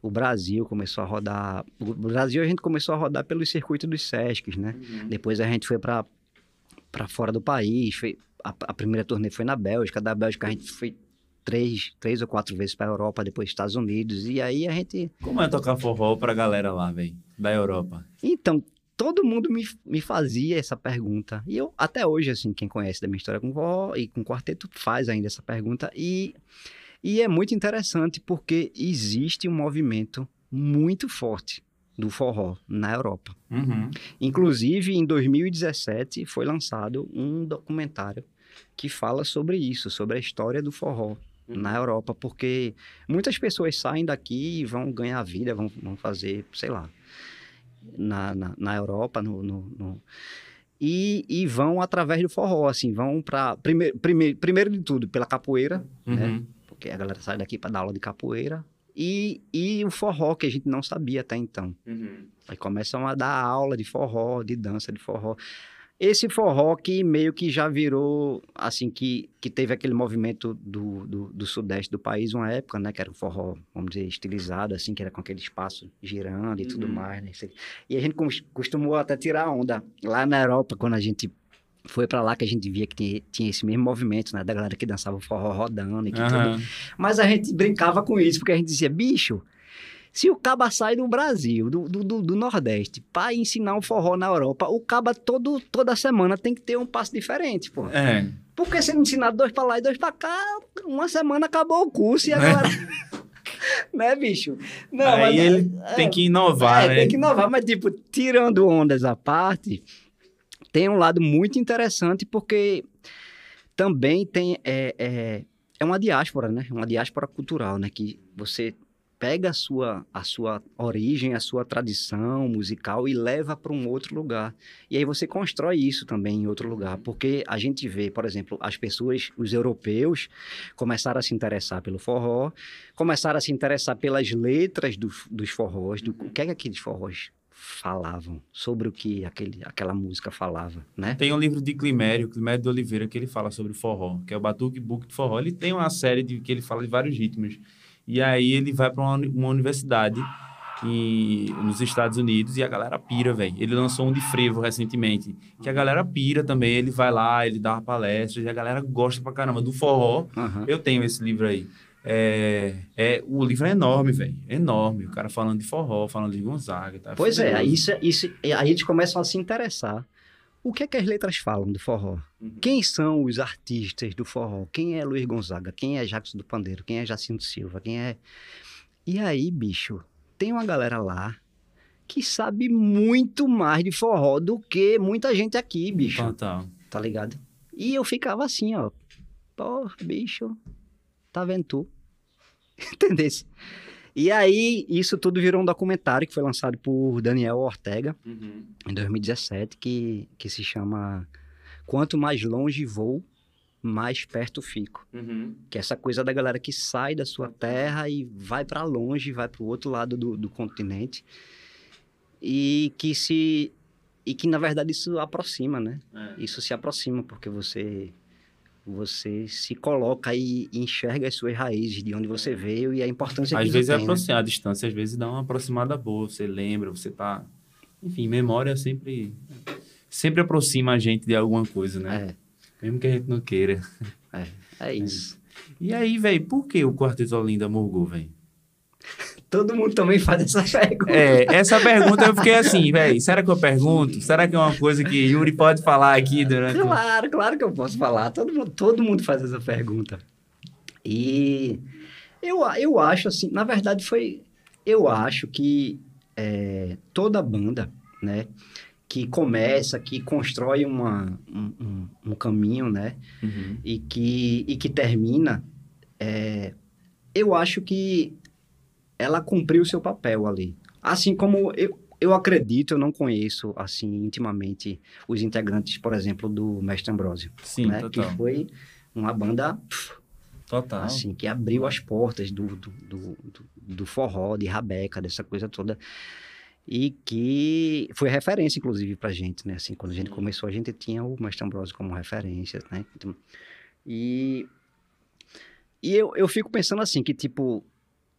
o Brasil, começou a rodar... O Brasil a gente começou a rodar pelos circuitos dos Sescs, né?
Uhum.
Depois a gente foi para para fora do país. Foi, a, a primeira turnê foi na Bélgica. Da Bélgica a gente foi três, três ou quatro vezes para Europa, depois Estados Unidos. E aí a gente.
Como é tocar forró pra galera lá, velho? Da Europa.
Então, todo mundo me, me fazia essa pergunta. E eu, até hoje, assim, quem conhece da minha história com vó e com quarteto faz ainda essa pergunta. E, e é muito interessante porque existe um movimento muito forte do forró na Europa.
Uhum.
Inclusive, em 2017, foi lançado um documentário que fala sobre isso, sobre a história do forró na Europa, porque muitas pessoas saem daqui e vão ganhar vida, vão, vão fazer, sei lá, na, na, na Europa, no, no- no- E, e vão através do forró, assim, vão para primeiro, primeiro, primeiro de tudo pela capoeira, né?
Uhum.
porque a galera sai daqui para dar aula de capoeira e, e o forró que a gente não sabia até então.
Uhum.
Aí começam a dar aula de forró, de dança de forró. Esse forró que meio que já virou, assim, que, que teve aquele movimento do, do, do sudeste do país uma época, né? Que era um forró, vamos dizer, estilizado, assim, que era com aquele espaço girando e tudo
Uhum.
mais, né? E a gente cos- costumou até tirar onda lá na Europa, quando a gente Foi pra lá que a gente via que tinha, tinha esse mesmo movimento, né? Da galera que dançava o forró rodando e que tudo.
Aham.
Mas a gente brincava com isso, porque a gente dizia, bicho, se o caba sai do Brasil, do, do, do- Nordeste, pra ensinar um forró na Europa, o caba todo, toda semana tem que ter um passo diferente, pô.
É.
Porque se não ensinar dois pra lá e dois pra cá, uma semana acabou o curso e agora... [LAUGHS] né, bicho? Não,
Aí
mas-
ele
é,
tem que inovar,
é,
né?
tem que inovar, mas tipo, tirando ondas à parte, tem um lado muito interessante porque também tem é, é, é uma diáspora, né? Uma diáspora cultural, né? Que você pega a sua, a sua origem, a sua tradição musical e leva para um outro lugar. E aí você constrói isso também em outro lugar, porque a gente vê, por exemplo, as pessoas, os europeus, começaram a se interessar pelo forró, começaram a se interessar pelas letras do- dos forrós, do o que é que aqueles forrós falavam, sobre o que aquele, aquela música falava, né?
Tem um livro de Climério, Climério de Oliveira, que ele fala sobre o forró, que é o Batuque Book de Forró. Ele tem uma série de, que ele fala de vários ritmos. E aí ele vai para uma, uma universidade em- nos Estados Unidos e a galera pira, velho. Ele lançou um de frevo recentemente, que a galera pira também. Ele vai lá, ele dá uma palestra e a galera gosta pra caramba do forró.
Aham.
Eu tenho esse livro aí. É, é, o livro é enorme, velho. Enorme. O cara falando de forró, falando de Gonzaga. Tá
Pois é,
Fuderoso.
aí, isso, isso, aí eles começam a se interessar. O que é que as letras falam do forró?
Uhum.
Quem são os artistas do forró? Quem é Luiz Gonzaga? Quem é Jacques do Pandeiro? Quem é Jacinto Silva? Quem é... E aí, bicho, tem uma galera lá que sabe muito mais de forró do que muita gente aqui, bicho.
Total.
Tá ligado? E eu ficava assim, ó. Porra, bicho, tá vendo tu? [LAUGHS] Entendesse? E aí, isso tudo virou um documentário que foi lançado por Daniel Ortega
Uhum.
em 2017, que, que se chama Quanto Mais Longe Vou, Mais Perto Fico.
Uhum.
Que é essa coisa da galera que sai da sua terra e vai pra longe, vai pro outro lado do, do continente. E que se. E que, na verdade, isso aproxima, né?
É.
isso se aproxima porque você você se coloca e enxerga as suas raízes de onde você veio e a importância que
Às vezes é
né?
aproximar a distância, às vezes dá uma aproximada boa, você lembra, você tá. Enfim, memória sempre. Sempre aproxima a gente de alguma coisa, né? Mesmo que a gente não queira.
É, é [LAUGHS] isso.
E aí, velho, por que o Quarteto Olinda morgou, velho?
Todo mundo também faz essa [LAUGHS] pergunta.
É, essa pergunta eu fiquei assim, velho, será que eu pergunto? Será que é uma coisa que Yuri pode falar aqui durante.
Claro, claro que eu posso falar. Todo mundo, todo mundo faz essa pergunta. E eu, eu acho assim, na verdade foi, eu acho que é, toda banda, né, que começa, que constrói uma, um, um- um caminho, né,
Uhum.
e que, e que termina, é, eu acho que ela cumpriu o seu papel ali. Assim como eu, eu acredito, eu não conheço assim intimamente os integrantes, por exemplo, do Mestre Ambrósio,
Sim,
né? Que
total.
foi uma banda pff,
Total.
assim que abriu as portas do, do, do, do- forró, de rabeca, dessa coisa toda. E que foi referência, inclusive, pra gente, né? Assim, quando a gente começou, a gente tinha o Mestre Ambrosio como referência, né? Então, e e eu, eu fico pensando assim, que, tipo,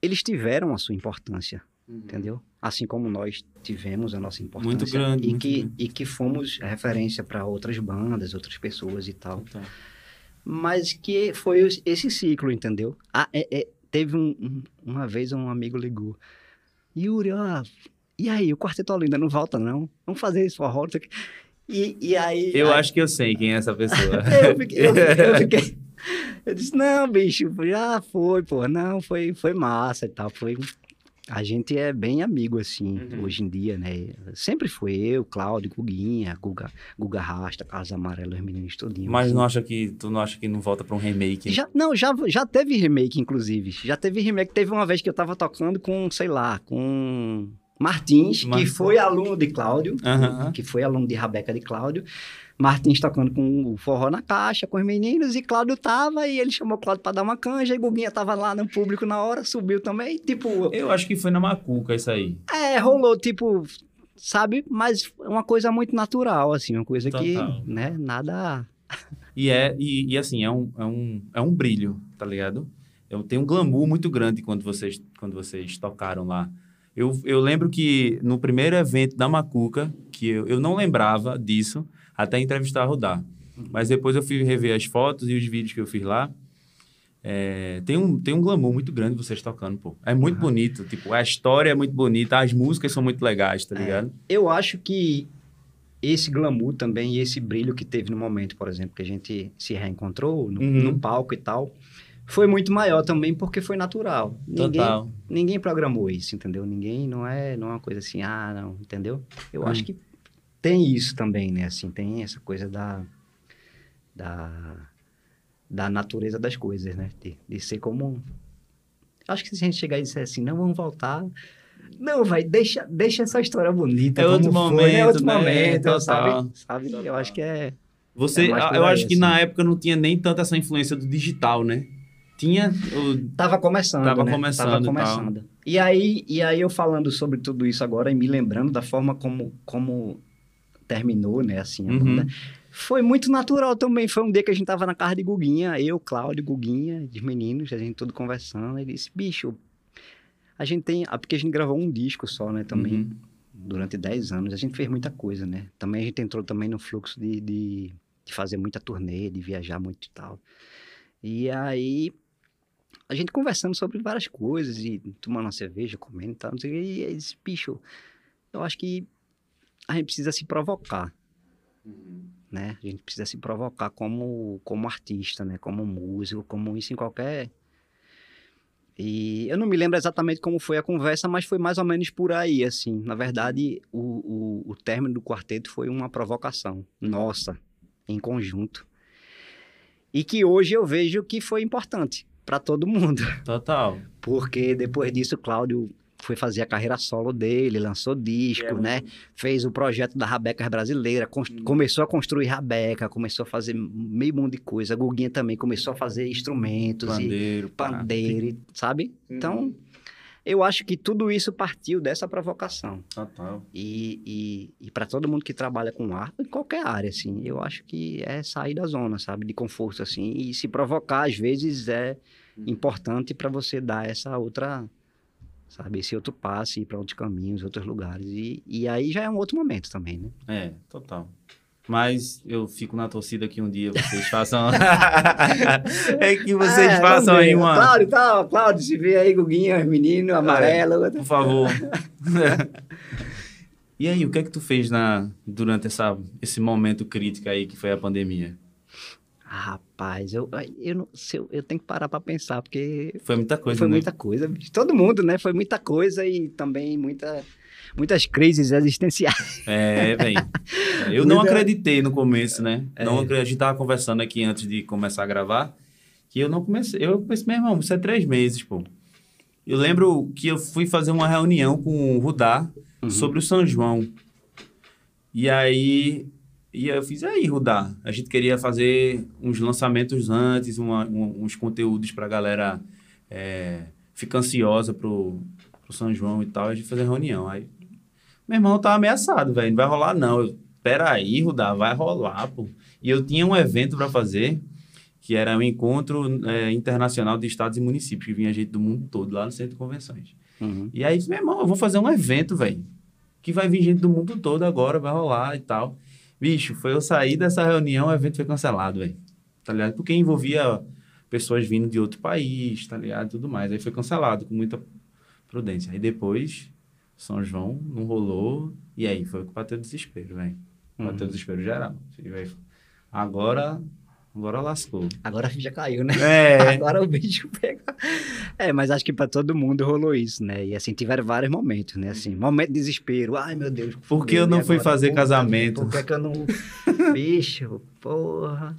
eles tiveram a sua importância, entendeu? Assim como nós tivemos a nossa importância.
Muito grande,
E,
muito
que,
grande.
e que fomos referência para outras bandas, outras pessoas e tal
Total.
mas que foi esse ciclo, entendeu? Ah, é- é, teve um, um- uma vez um amigo ligou, Yuri, ó, e aí, o Quarteto Olinda não volta não? Vamos fazer esse forró? não sei o quê." E, e aí...
Eu
aí-
acho que eu sei quem é essa pessoa. [LAUGHS]
eu fiquei, eu, eu fiquei- eu disse, não, bicho, já foi, pô, não, foi, foi massa e tal, foi... A gente é bem amigo, assim,
Uhum.
hoje em dia, né? Sempre foi eu, Cláudio, Guguinha, Guga, Guga Rasta, Casa Amarela, os meninos todinhos.
Mas
assim.
não acha que tu não acha que não volta pra um remake?
Já, não, já, já teve remake, inclusive. Já teve remake. Teve uma vez que eu tava tocando com, sei lá, com Martins,
Martins.
que foi aluno de Cláudio,
Aham.
que foi aluno de Rabeca de Cláudio. Martins tocando com o forró na caixa, com os meninos, e Cláudio tava, e ele chamou Cláudio pra dar uma canja, e Guguinha tava lá no público na hora, subiu também, tipo,
Eu acho que foi na Macuca isso aí.
é, rolou, tipo, sabe? Mas uma coisa muito natural, assim, uma coisa que,
Total.
né, nada...
E é, e, e assim, é um, é, um, é um brilho, tá ligado? Eu tenho um glamour muito grande quando vocês, quando vocês tocaram lá. Eu, eu lembro que no primeiro evento da Macuca, que eu, eu não lembrava disso, até entrevistar a Rudá. Mas depois eu fui rever as fotos e os vídeos que eu fiz lá. É, tem, um, tem um glamour muito grande vocês tocando, pô. É muito bonito. Tipo, a história é muito bonita, as músicas são muito legais, tá
É.
ligado?
Eu acho que esse glamour também e esse brilho que teve no momento, por exemplo, que a gente se reencontrou no,
Uhum.
no palco e tal, foi muito maior também porque foi natural. Ninguém,
Total.
ninguém programou isso, entendeu? Ninguém, não é, não é uma coisa assim, ah, não, entendeu? Eu
Hum.
acho que tem isso também, né? Assim, tem essa coisa da da, da natureza das coisas, né? De, de ser como acho que se a gente chegar e disser assim, não vamos voltar, não, vai, deixa, deixa essa história bonita.
É outro
como foi,
momento,
é outro
né?
momento,
Total.
sabe? sabe? Eu acho que é.
Você,
É
eu
aí,
acho que
assim.
na época não tinha nem tanta essa influência do digital, né? Tinha. o-
Tava começando.
Tava
né?
começando
Tava
e
começando. E aí, e aí eu falando sobre tudo isso agora e me lembrando da forma como, como terminou, né? Assim, a
Uhum.
banda. Foi muito natural também. Foi um dia que a gente tava na casa de Guguinha, eu, Cláudio, Guguinha, de meninos, a gente tudo conversando. Ele disse, bicho, a gente tem. ah, Porque a gente gravou um disco só, né? Também.
Uhum.
durante 10 anos. A gente fez muita coisa, né? Também a gente entrou também no fluxo de, de, de fazer muita turnê, de viajar muito e tal. E aí, a gente conversando sobre várias coisas e tomando uma cerveja, comendo e tal, não sei o. E disse, bicho, eu acho que a gente precisa se provocar, né? A gente precisa se provocar como, como artista, né? Como músico, como isso em qualquer... E eu não me lembro exatamente como foi a conversa, mas foi mais ou menos por aí, assim. Na verdade, o, o, o término do quarteto foi uma provocação nossa, em conjunto. E que hoje eu vejo que foi importante para todo mundo.
Total.
Porque depois disso, Cláudio foi fazer a carreira solo dele, lançou disco,
É,
né? Fez o projeto da Rabecas Brasileira, cons- começou a construir Rabeca, começou a fazer meio mundo de coisa. A Guguinha também começou a fazer instrumentos e
Pandeiro, pá.
pandeiro, e- sabe? Então,
Uhum.
eu acho que tudo isso partiu dessa provocação.
Total.
E, e, e para todo mundo que trabalha com arte, em qualquer área, assim, eu acho que é sair da zona, sabe? De conforto, assim. E se provocar, às vezes, é importante para você dar essa outra, sabe? Esse outro passe, ir para outros caminhos, outros lugares. E, e aí já é um outro momento também, né?
É, total. Mas eu fico na torcida que um dia vocês façam. [LAUGHS] [LAUGHS] é que vocês
É,
façam aí uma.
Cláudio, tá, Cláudio, se vê aí, Guguinha, menino, amarelo.
Por favor. [LAUGHS] e aí, o que é que tu fez na, durante essa, esse momento crítico aí que foi a pandemia?
Rapaz, eu, eu, não, eu, eu tenho que parar para pensar, porque
Foi muita coisa,
foi
né?
muita coisa. Todo mundo, né? Foi muita coisa e também muita, muitas crises existenciais.
É, velho. [LAUGHS] Eu não acreditei no começo, né?
É.
Não, a gente tava conversando aqui antes de começar a gravar, que eu não comecei. Eu pensei, meu irmão, isso é três meses, pô. Eu lembro que eu fui fazer uma reunião com o Rudá
Uhum.
sobre o São João. E aí, e aí eu fiz, aí, Rudá, a gente queria fazer uns lançamentos antes, uma- um- uns conteúdos pra galera é, ficar ansiosa pro, pro São João e tal, a gente fazer reunião. Aí, meu irmão tava ameaçado, velho, não vai rolar não. Eu, Peraí, Rudá, vai rolar, pô. E eu tinha um evento pra fazer, que era um encontro é, internacional de estados e municípios, que vinha gente do mundo todo, lá no Centro de Convenções.
Uhum.
E aí, meu irmão, eu vou fazer um evento, velho. Que vai vir gente do mundo todo agora, vai rolar e tal. Bicho, foi eu sair dessa reunião, o evento foi cancelado, velho. Tá ligado? Porque envolvia pessoas vindo de outro país, tá ligado? Tudo mais. Aí foi cancelado com muita prudência. Aí depois, São João não rolou. E aí foi o que bateu desespero, velho. Bateu desespero geral. Agora, agora lascou.
Agora ficha caiu, né?
É. [LAUGHS]
Agora o bicho pega. É, mas acho que para todo mundo rolou isso, né? E assim, tiveram vários momentos, né? Assim, momento de desespero. Ai, meu Deus.
Por que eu não fui
agora?
fazer casamento?
Por que, é que eu não. Bicho, porra.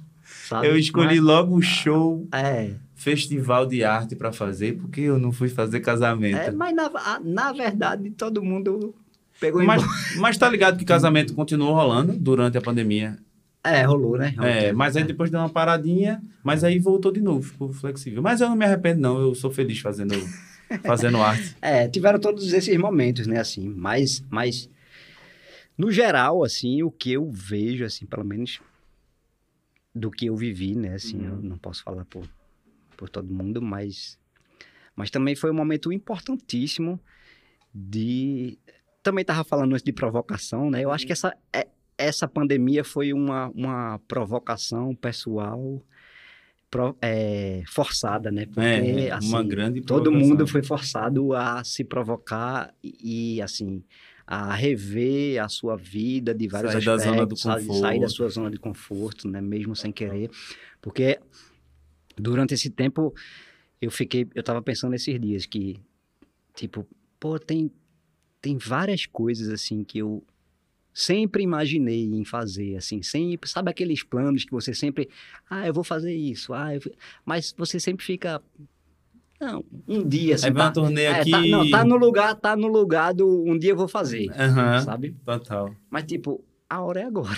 Sabe?
Eu escolhi logo o show
É,
festival de arte pra fazer, porque eu não fui fazer casamento.
é, mas na, na verdade todo mundo pegou em
mas, mas tá ligado que casamento continuou rolando durante a pandemia.
É, rolou, né?
É, mas aí depois deu uma paradinha, mas aí voltou de novo, ficou flexível. Mas eu não me arrependo, não. Eu sou feliz fazendo, [LAUGHS] fazendo arte.
É, tiveram todos esses momentos, né, assim, mas, mas no geral, assim, o que eu vejo, assim, pelo menos do que eu vivi, né, assim, eu não posso falar por, por todo mundo, mas, mas também foi um momento importantíssimo de também estava falando antes de provocação, né? Eu acho que essa é- essa pandemia foi uma, uma provocação pessoal pro- é, forçada, né? Porque
É,
assim,
uma grande
todo mundo foi forçado a se provocar e, assim a rever a sua vida de vários
Sair da
aspectos,
zona do conforto.
sair da sua zona de conforto, né? Mesmo sem querer, porque durante esse tempo eu fiquei, eu tava pensando esses dias que tipo, pô, tem tem várias coisas assim que eu sempre imaginei em fazer, assim, sempre, sabe aqueles planos que você sempre, ah, eu vou fazer isso, ah, eu... vou-" mas você sempre fica, não, um dia, assim,
vem uma
tá,
turnê
é,
aqui.
tá- não, tá no lugar, tá no lugar do um dia eu vou fazer,
Aham,
sabe?
total.
Mas tipo, a hora é agora,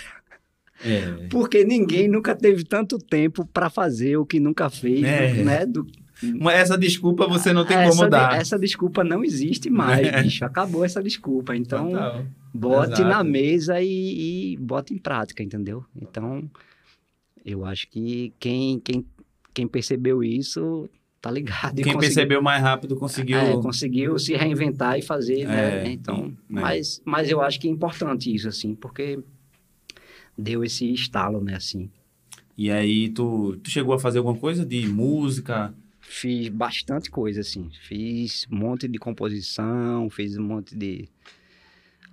É. [LAUGHS]
porque ninguém nunca teve tanto tempo para fazer o que nunca fez,
É.
né? Do, [LAUGHS]
Mas essa desculpa você não tem
essa,
como
de-
dar.
essa desculpa não existe mais, [LAUGHS] bicho, acabou essa desculpa, então
Total.
bote
Exato.
na mesa e, e bote em prática, entendeu? Então, eu acho que quem, quem, quem percebeu isso tá ligado.
Quem
conseguiu-
percebeu mais rápido conseguiu.
é, conseguiu se reinventar e fazer, né?
É,
Então,
é.
mas, mas eu acho que é importante isso, assim, porque deu esse estalo, né, assim.
E aí, tu, tu chegou a fazer alguma coisa de música?
Fiz bastante coisa, assim. Fiz um monte de composição, fiz um monte de...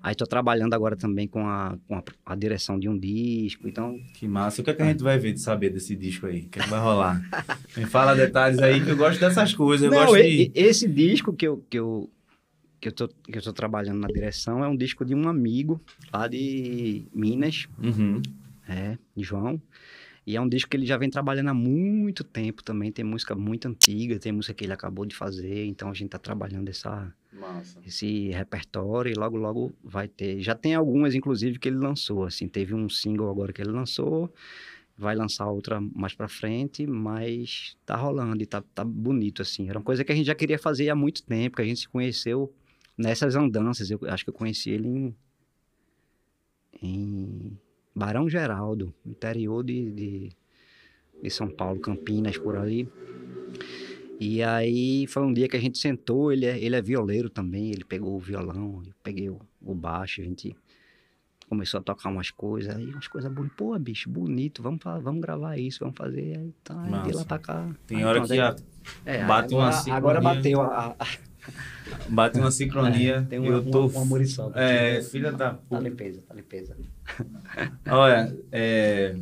Aí tô trabalhando agora também com a, com a, a direção de um disco, então
Que massa. O que, é que a gente vai ver de saber desse disco aí? O que, é que vai rolar? [LAUGHS] Me fala detalhes aí, que eu gosto dessas coisas. Eu
Não,
gosto
e-
de.
esse disco que eu, que, eu, que, eu tô, que eu tô trabalhando na direção é um disco de um amigo lá de Minas,
Uhum.
é, João. E é um disco que ele já vem trabalhando há muito tempo também. Tem música muito antiga, tem música que ele acabou de fazer. Então a gente tá trabalhando essa,
Massa.
esse repertório e logo, logo vai ter. Já tem algumas, inclusive, que ele lançou. Assim, teve um single agora que ele lançou. Vai lançar outra mais pra frente, mas tá rolando e tá, tá bonito, assim. Era uma coisa que a gente já queria fazer há muito tempo, que a gente se conheceu nessas andanças. Eu acho que eu conheci ele em, em Barão Geraldo, interior de, de, de São Paulo, Campinas, por ali. E aí foi um dia que a gente sentou, ele é, ele é violeiro também, ele pegou o violão, eu peguei o, o baixo, a gente começou a tocar umas coisas, aí umas coisas bonitas, pô, bicho, bonito, vamos, vamos gravar isso, vamos fazer, aí tá, aí de lá pra cá.
Tem
Aí
hora
pronto,
que
aí-
a-
é,
bate uma
agora, agora bateu a, a,
bate uma sincronia.
É, tem uma,
eu tô.
uma, uma muriçoca.
É, filha da
Tá limpeza, tá limpeza.
Olha, é...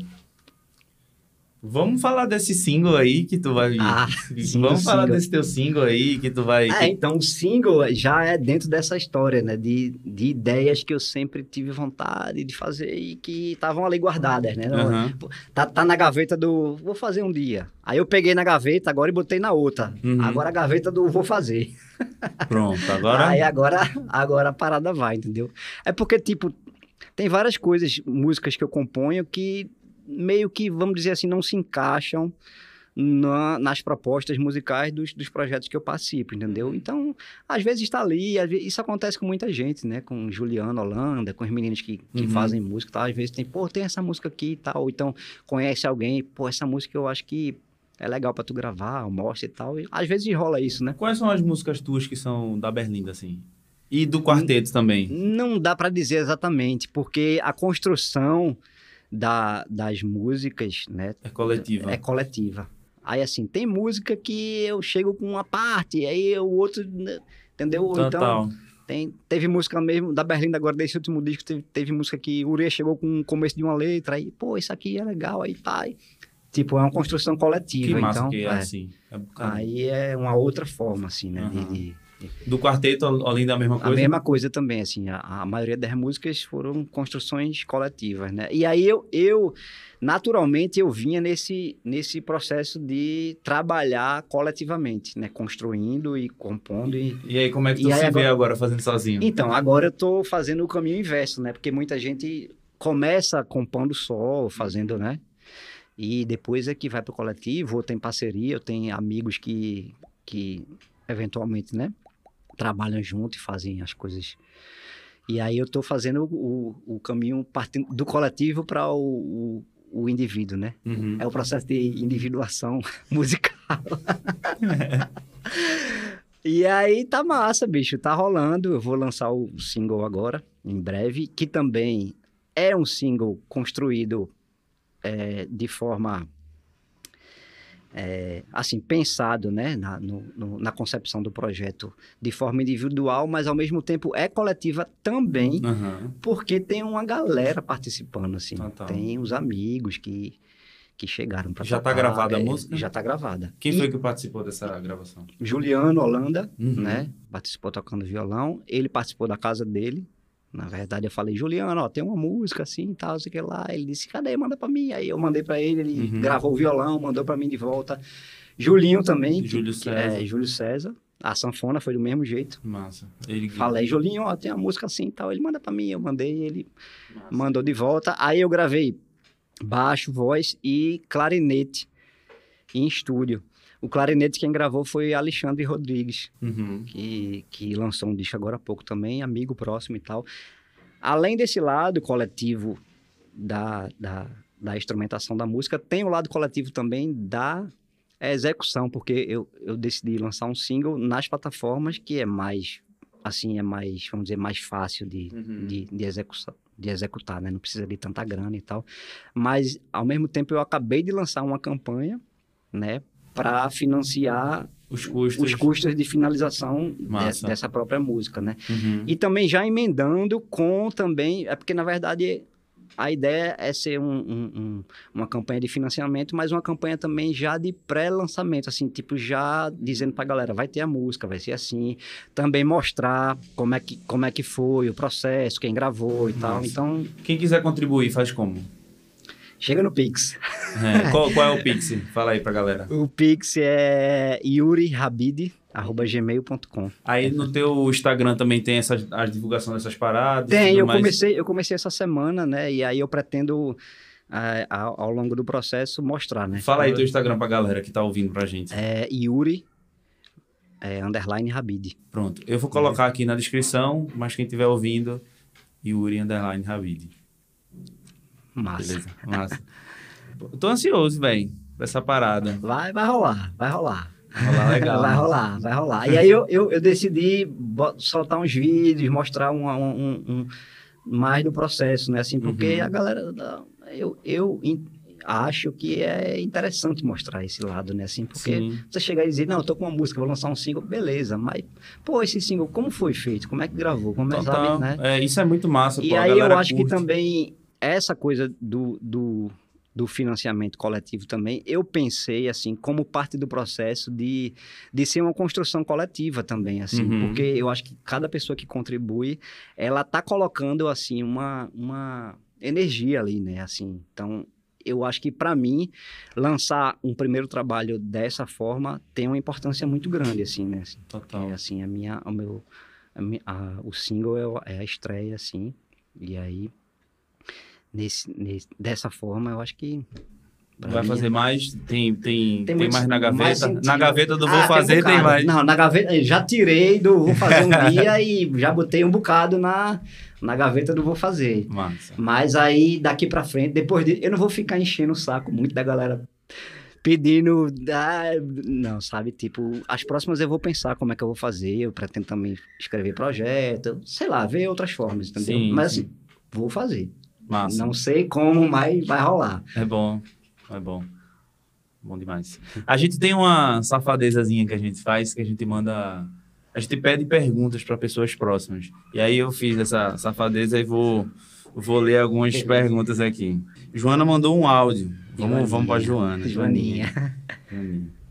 Vamos falar desse single aí que tu vai.
Ah, [LAUGHS] sim,
Vamos falar
single.
desse teu single aí que tu vai.
É, então o single já é dentro dessa história, né? De, de ideias que eu sempre tive vontade de fazer e que estavam ali guardadas, né?
Aham.
Tá, tá na gaveta do vou fazer um dia. Aí eu peguei na gaveta agora e botei na outra.
Uhum.
Agora a gaveta do vou fazer. [LAUGHS]
Pronto, agora.
Aí agora, agora a parada vai, entendeu? É porque, tipo, tem várias coisas, músicas que eu componho que meio que, vamos dizer assim, não se encaixam na- nas propostas musicais dos, dos projetos que eu participo, entendeu? Então, às vezes está ali, vezes, isso acontece com muita gente, né? Com Juliano Holanda, com os meninos que, que
Uhum.
fazem música tal. Às vezes tem, pô, tem essa música aqui e tal. Ou então conhece alguém, pô, essa música eu acho que é legal pra tu gravar, mostra e tal. E às vezes rola isso, né?
Quais são as músicas tuas que são da Berlinda, assim? E do quarteto também?
Não dá para dizer exatamente, porque a construção da- das músicas, né,
É coletiva.
é coletiva. Aí, assim, tem música que eu chego com uma parte, aí o outro, né, entendeu? Então,
Total.
tem, teve música mesmo, da Berlinda agora, desse último disco, teve, teve música que o Uriah chegou com o começo de uma letra, aí, pô, isso aqui é legal, aí tá. aí- tipo, é uma construção
que
coletiva,
massa
então,
que é,
é.
assim. É
aí é uma outra forma, assim, né, de-
Aham.
de
Do quarteto, além da mesma
A
coisa?
mesma coisa também, assim, a, a maioria das músicas foram construções coletivas, né? E aí eu, eu naturalmente, eu vinha nesse, nesse processo de trabalhar coletivamente, né? Construindo e compondo e...
E aí, como é que tu se vê
agora-
agora fazendo sozinho?
Então, agora eu tô fazendo o caminho inverso, né? Porque muita gente começa compondo só, fazendo, né? E depois é que vai pro coletivo, ou tem parceria, eu tenho amigos que, que eventualmente, né? Trabalham junto e fazem as coisas. E aí eu tô fazendo o, o caminho partindo do coletivo para o, o, o indivíduo, né?
Uhum.
É o processo de individuação [LAUGHS] musical. [LAUGHS] E aí tá massa, bicho, tá rolando. Eu vou lançar o single agora, em breve, que também é um single construído é, de forma é, assim, pensado né, na, no, no, na concepção do projeto de forma individual, mas ao mesmo tempo é coletiva também,
Aham.
porque tem uma galera participando, assim.
Total.
Tem os amigos que, que chegaram para
Já tá gravada a música?
Já tá gravada.
Quem
E
foi que participou dessa gravação?
Juliano Holanda,
Uhum.
né? Participou tocando violão. Ele participou da casa dele. Na verdade, eu falei, Juliano, ó, tem uma música assim e tal, sei o que lá. Ele disse, cadê? Manda pra mim. Aí eu mandei pra ele, ele
Uhum.
gravou o violão, mandou pra mim de volta. Julinho também. que-
Júlio
que
César.
É, Júlio César. A sanfona foi do mesmo jeito.
Massa. Ele...
Falei, Julinho, ó, tem uma música assim e tal. Ele manda pra mim. Eu mandei, ele
Massa.
mandou de volta. Aí eu gravei baixo, voz e clarinete em estúdio. O clarinete quem gravou foi Alexandre Rodrigues
Uhum.
que, que lançou um disco agora há pouco também, amigo próximo e tal. Além desse lado coletivo da, da, da instrumentação da música, tem o lado coletivo também da execução, porque eu, eu decidi lançar um single nas plataformas que é mais, assim, é mais, vamos dizer, mais fácil de,
Uhum.
de, de execução. De executar, né? Não precisa de tanta grana e tal. Mas, ao mesmo tempo, eu acabei de lançar uma campanha, né? Para financiar
Os custos.
os custos de finalização de- dessa própria música, né?
Uhum.
E também já emendando com também, é porque na verdade a ideia é ser um- um- um- uma campanha de financiamento, mas uma campanha também já de pré-lançamento, assim, tipo já dizendo pra galera, vai ter a música, vai ser assim, também mostrar como é que, como é que foi o processo, quem gravou e tal.
Massa.
Então,
Quem quiser contribuir, faz como?
chega no Pix.
É, qual, qual é o Pix? Fala aí pra galera.
O Pix é yurihabid@gmail.com.
Aí no teu Instagram também tem essa, a divulgação dessas paradas?
Tem, eu
mais?
comecei, eu comecei essa semana, né? E aí eu pretendo, ao, ao longo do processo, mostrar, né?
Fala aí teu Instagram pra galera que tá ouvindo pra gente.
É Yuri, é, underline Habib.
Pronto. Eu vou colocar aqui na descrição, mas quem estiver ouvindo, Yuri Underline Rabid.
Massa.
Beleza? Massa. [LAUGHS] Eu Tô ansioso, velho, pra essa parada.
Vai, vai rolar, vai rolar.
Vai rolar legal. [LAUGHS]
vai rolar, vai rolar. E aí eu, eu, eu decidi soltar uns vídeos, mostrar um, um- um- mais do processo, né? Assim, porque
Uhum.
a galera, eu, eu acho que é interessante mostrar esse lado, né? Assim, porque
Sim.
Você chegar e dizer, não, eu tô com uma música, vou lançar um single, beleza, mas, pô, esse single, como foi feito? Como é que gravou? Como é,
Total.
sabe, né?
É, isso é muito massa,
E
pô,
aí eu acho
curte.
que também essa coisa do, do, do financiamento coletivo também, eu pensei, assim, como parte do processo de, de ser uma construção coletiva também, assim,
Uhum.
porque eu acho que cada pessoa que contribui, ela tá colocando, assim, uma, uma energia ali, né, assim, então... Eu acho que, para mim, lançar um primeiro trabalho dessa forma tem uma importância muito grande, assim, né? Assim,
Total.
é, assim, a minha, o meu, a a- o single é, é a estreia, assim, e aí, nesse, nesse- dessa forma, eu acho que...
Vai
mim,
fazer mais? Tem, tem, tem,
muito-
mais na gaveta?
mais
na gaveta do
Ah,
Vou
tem um
Fazer tem, mais.
Não, na gaveta, já tirei do Vou Fazer um [LAUGHS] dia e já botei um bocado na, na gaveta do Vou Fazer.
Massa.
Mas aí, daqui pra frente, depois de... Eu não vou ficar enchendo o saco muito da galera pedindo... Ah, não, sabe? Tipo, as próximas eu vou pensar como é que eu vou fazer. Eu pretendo também escrever projeto. Sei lá, ver outras formas, entendeu?
Sim,
Mas
sim.
assim, vou fazer.
Massa.
Não sei como, mas vai rolar.
É bom, é bom. Bom demais. A gente tem uma safadezazinha que a gente faz, que a gente manda... A gente pede perguntas para pessoas próximas. E aí eu fiz essa safadeza e vou, vou ler algumas perguntas aqui. Joana mandou um áudio. Vamos, vamos para Joana.
Joaninha.
Joaninha.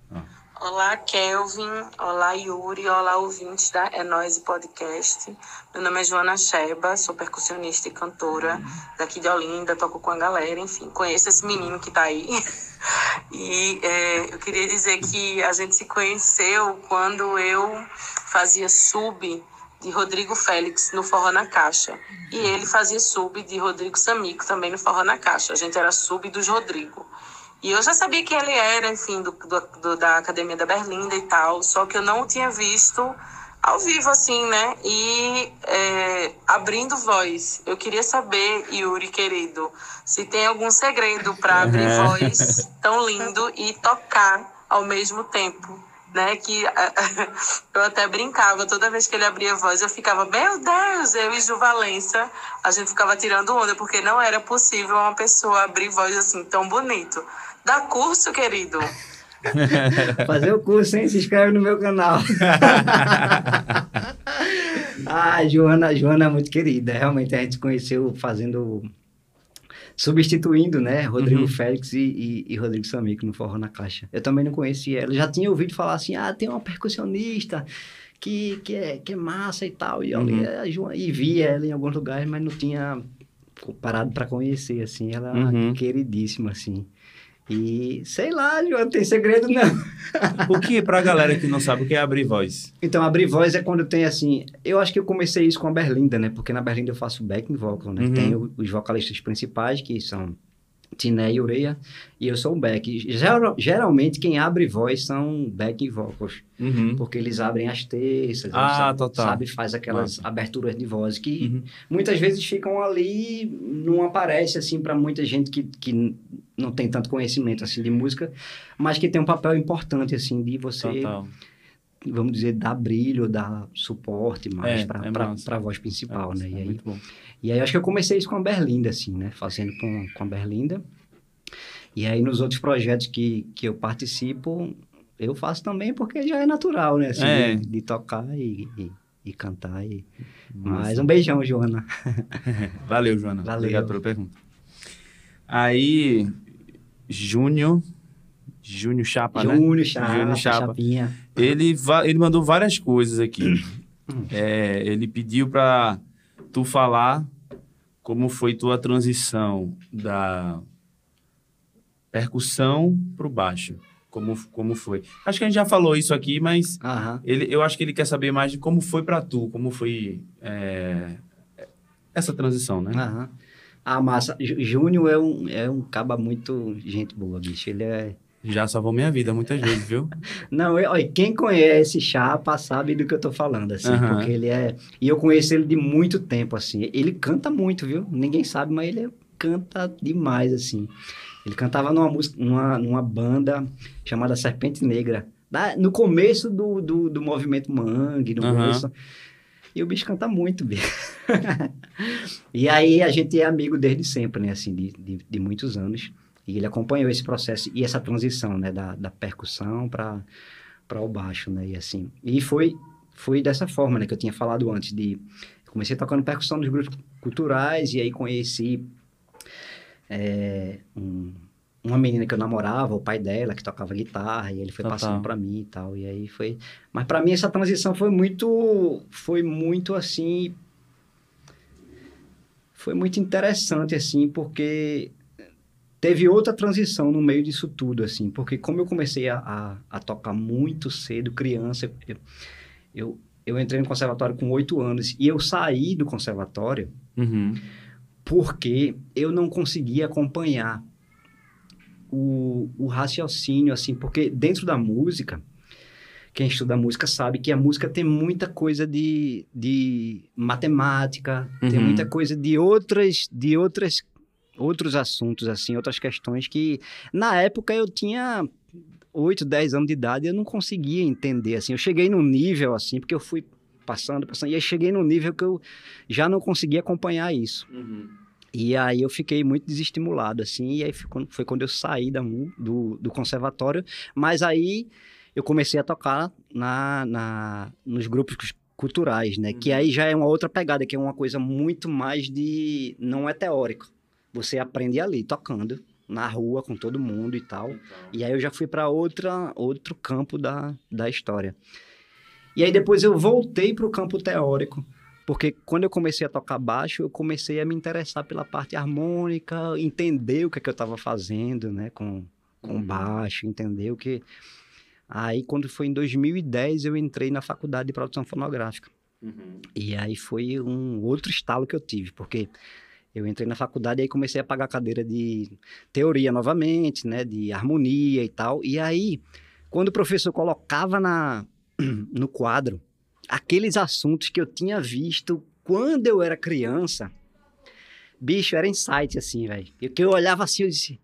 Olá, Kelvin. Olá, Yuri. Olá, ouvintes da É Nós Podcast. Meu nome é Joana Sheba, sou percussionista e cantora daqui de Olinda, toco com a galera, enfim, conheço esse menino que tá aí. [LAUGHS] E é, eu queria dizer que a gente se conheceu quando eu fazia sub de Rodrigo Félix no Forró na Caixa. E ele fazia sub de Rodrigo Samico também no Forró na Caixa. A gente era sub dos Rodrigo. E eu já sabia quem ele era, enfim, do, do- do- da Academia da Berlinda e tal, só que eu não o tinha visto ao vivo, assim, né? E é, abrindo voz, eu queria saber, Yuri, querido, se tem algum segredo para abrir voz tão [LAUGHS] lindo e tocar ao mesmo tempo. né? Que [LAUGHS] eu até brincava, toda vez que ele abria a voz, eu ficava, meu Deus, eu e Ju Valença, a gente ficava tirando onda, porque não era possível uma pessoa abrir voz assim tão bonito. Dá curso, querido. [LAUGHS]
Fazer o curso, hein? Se inscreve no meu canal. [LAUGHS] ah, Joana, Joana é muito querida. Realmente a gente conheceu fazendo substituindo, né, Rodrigo uhum. Félix e, e, e, Rodrigo Samico no Forró na Caixa. Eu também não conhecia ela, já tinha ouvido falar assim, ah, tem uma percussionista que, que, é, que é massa e tal, e, uhum. e, e via ela em alguns lugares, mas não tinha parado para conhecer, assim, ela é uhum. queridíssima, assim. E sei lá, não tem segredo não.
o que, pra galera que não sabe, o que é abrir voz?
Então, abrir voz é quando tem assim. Eu acho que eu comecei isso com a Berlinda, né? Porque na Berlinda eu faço backing vocal, né? Uhum. Tem os vocalistas principais, que são Tiné e Ureia, e eu sou um back. Geral, geralmente, quem abre voz são back vocals, uhum. porque eles abrem as terças,
ah,
sabe,
total.
sabe, faz aquelas Nossa. aberturas de voz que uhum. muitas vezes ficam ali, não aparece assim para muita gente que, que não tem tanto conhecimento assim de música, mas que tem um papel importante assim de você total vamos dizer, dar brilho, dar suporte mais é, para é a voz principal,
é,
né? E
é
aí,
muito bom.
E aí acho que eu comecei isso com a Berlinda, assim, né? Fazendo com, com a Berlinda. E aí nos outros projetos que, que eu participo, eu faço também porque já é natural, né? Assim, é. de, de, tocar e, e, e cantar. E... Mas um beijão, Joana. [LAUGHS]
Valeu, Joana. Valeu. Obrigado pela pergunta. Aí, Júnior Júnior Chapa,
né? Júnior Chapa, Júnior Chapa. Chapinha.
Ele, ele mandou várias coisas aqui. [CLEARS THROAT] é, ele pediu para tu falar como foi tua transição da percussão para o baixo. Como, como foi? Acho que a gente já falou isso aqui, mas ele, eu acho que ele quer saber mais de como foi para tu, como foi é, essa transição, né?
Aham. Ah, massa. Júnior é um, é um caba muito gente boa, bicho. Ele é
já salvou minha vida muitas vezes, viu? [LAUGHS]
Não, eu, olha, quem conhece Chapa sabe do que eu tô falando, assim, uhum. porque ele é... E eu conheço ele de muito tempo, assim. Ele canta muito, viu? Ninguém sabe, mas ele canta demais, assim. Ele cantava numa, música, numa, numa banda chamada Serpente Negra. no começo do, do, do movimento Mangue, no uhum. começo... E o bicho canta muito, bicho. [LAUGHS] e aí a gente é amigo desde sempre, né? Assim, de, de, de muitos anos. E ele acompanhou esse processo e essa transição, né, da, da percussão para o baixo, né, e assim. E foi foi dessa forma, né, que eu tinha falado antes de comecei tocando percussão nos grupos culturais e aí conheci é, um, uma menina que eu namorava, o pai dela que tocava guitarra e ele foi Total. passando para mim e tal. E aí foi, mas para mim essa transição foi muito foi muito assim foi muito interessante assim, porque teve outra transição no meio disso tudo, assim, porque como eu comecei a, a, a tocar muito cedo, criança, eu, eu, eu, entrei no conservatório com oito anos e eu saí do conservatório uhum. porque eu não conseguia acompanhar o, o raciocínio, assim, porque dentro da música, quem estuda música sabe que a música tem muita coisa de, de matemática, uhum. tem muita coisa de outras, de outras outros assuntos, assim, outras questões que na época eu tinha 8, 10 anos de idade e eu não conseguia entender, assim. Eu cheguei num nível, assim, porque eu fui passando, passando, e aí cheguei num nível que eu já não conseguia acompanhar isso. Uhum. E aí eu fiquei muito desestimulado, assim, e aí foi, foi quando eu saí da, do, do conservatório, mas aí eu comecei a tocar na, na, nos grupos culturais, né? Uhum. Que aí já é uma outra pegada, que é uma coisa muito mais de... não é teórico. Você aprende ali, tocando, na rua, com todo mundo e tal. Então. E aí eu já fui para outra outro campo da, da história. E aí depois eu voltei para o campo teórico, porque quando eu comecei a tocar baixo, eu comecei a me interessar pela parte harmônica, entender o que, é que eu estava fazendo, né, com, com uhum. baixo, entender o que... Aí, quando foi em 2010, eu entrei na faculdade de produção fonográfica. Uhum. E aí foi um outro estalo que eu tive, porque eu entrei na faculdade e aí comecei a pagar cadeira de teoria novamente, né, de harmonia e tal. E aí, quando o professor colocava na, [CLEARS THROAT] no quadro aqueles assuntos que eu tinha visto quando eu era criança, bicho, era insight assim, velho. Que eu olhava assim, eu disse,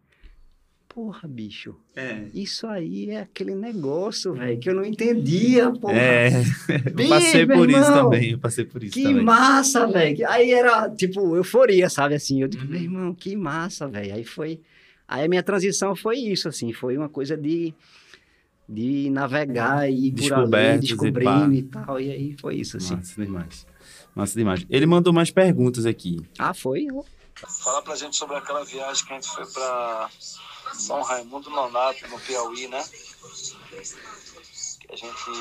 porra, bicho,
É.
isso aí é aquele negócio, velho, que eu não entendia, porra.
É, [LAUGHS] eu passei
meu
por isso
irmão,
também, eu passei por isso
Que
também.
massa, velho. Aí era, tipo, euforia, sabe? Assim, eu digo,
Uhum.
meu irmão, que massa, velho. Aí foi. Aí a minha transição foi isso, assim, foi uma coisa de, de navegar e ir por ali,
Descobertas e
descobrindo e, tal. E aí foi isso, assim.
Massa demais. Massa demais. Ele mandou mais perguntas aqui.
Ah, foi?
Fala pra gente sobre aquela viagem que a gente foi pra São Raimundo Nonato, no Piauí, né? Que a gente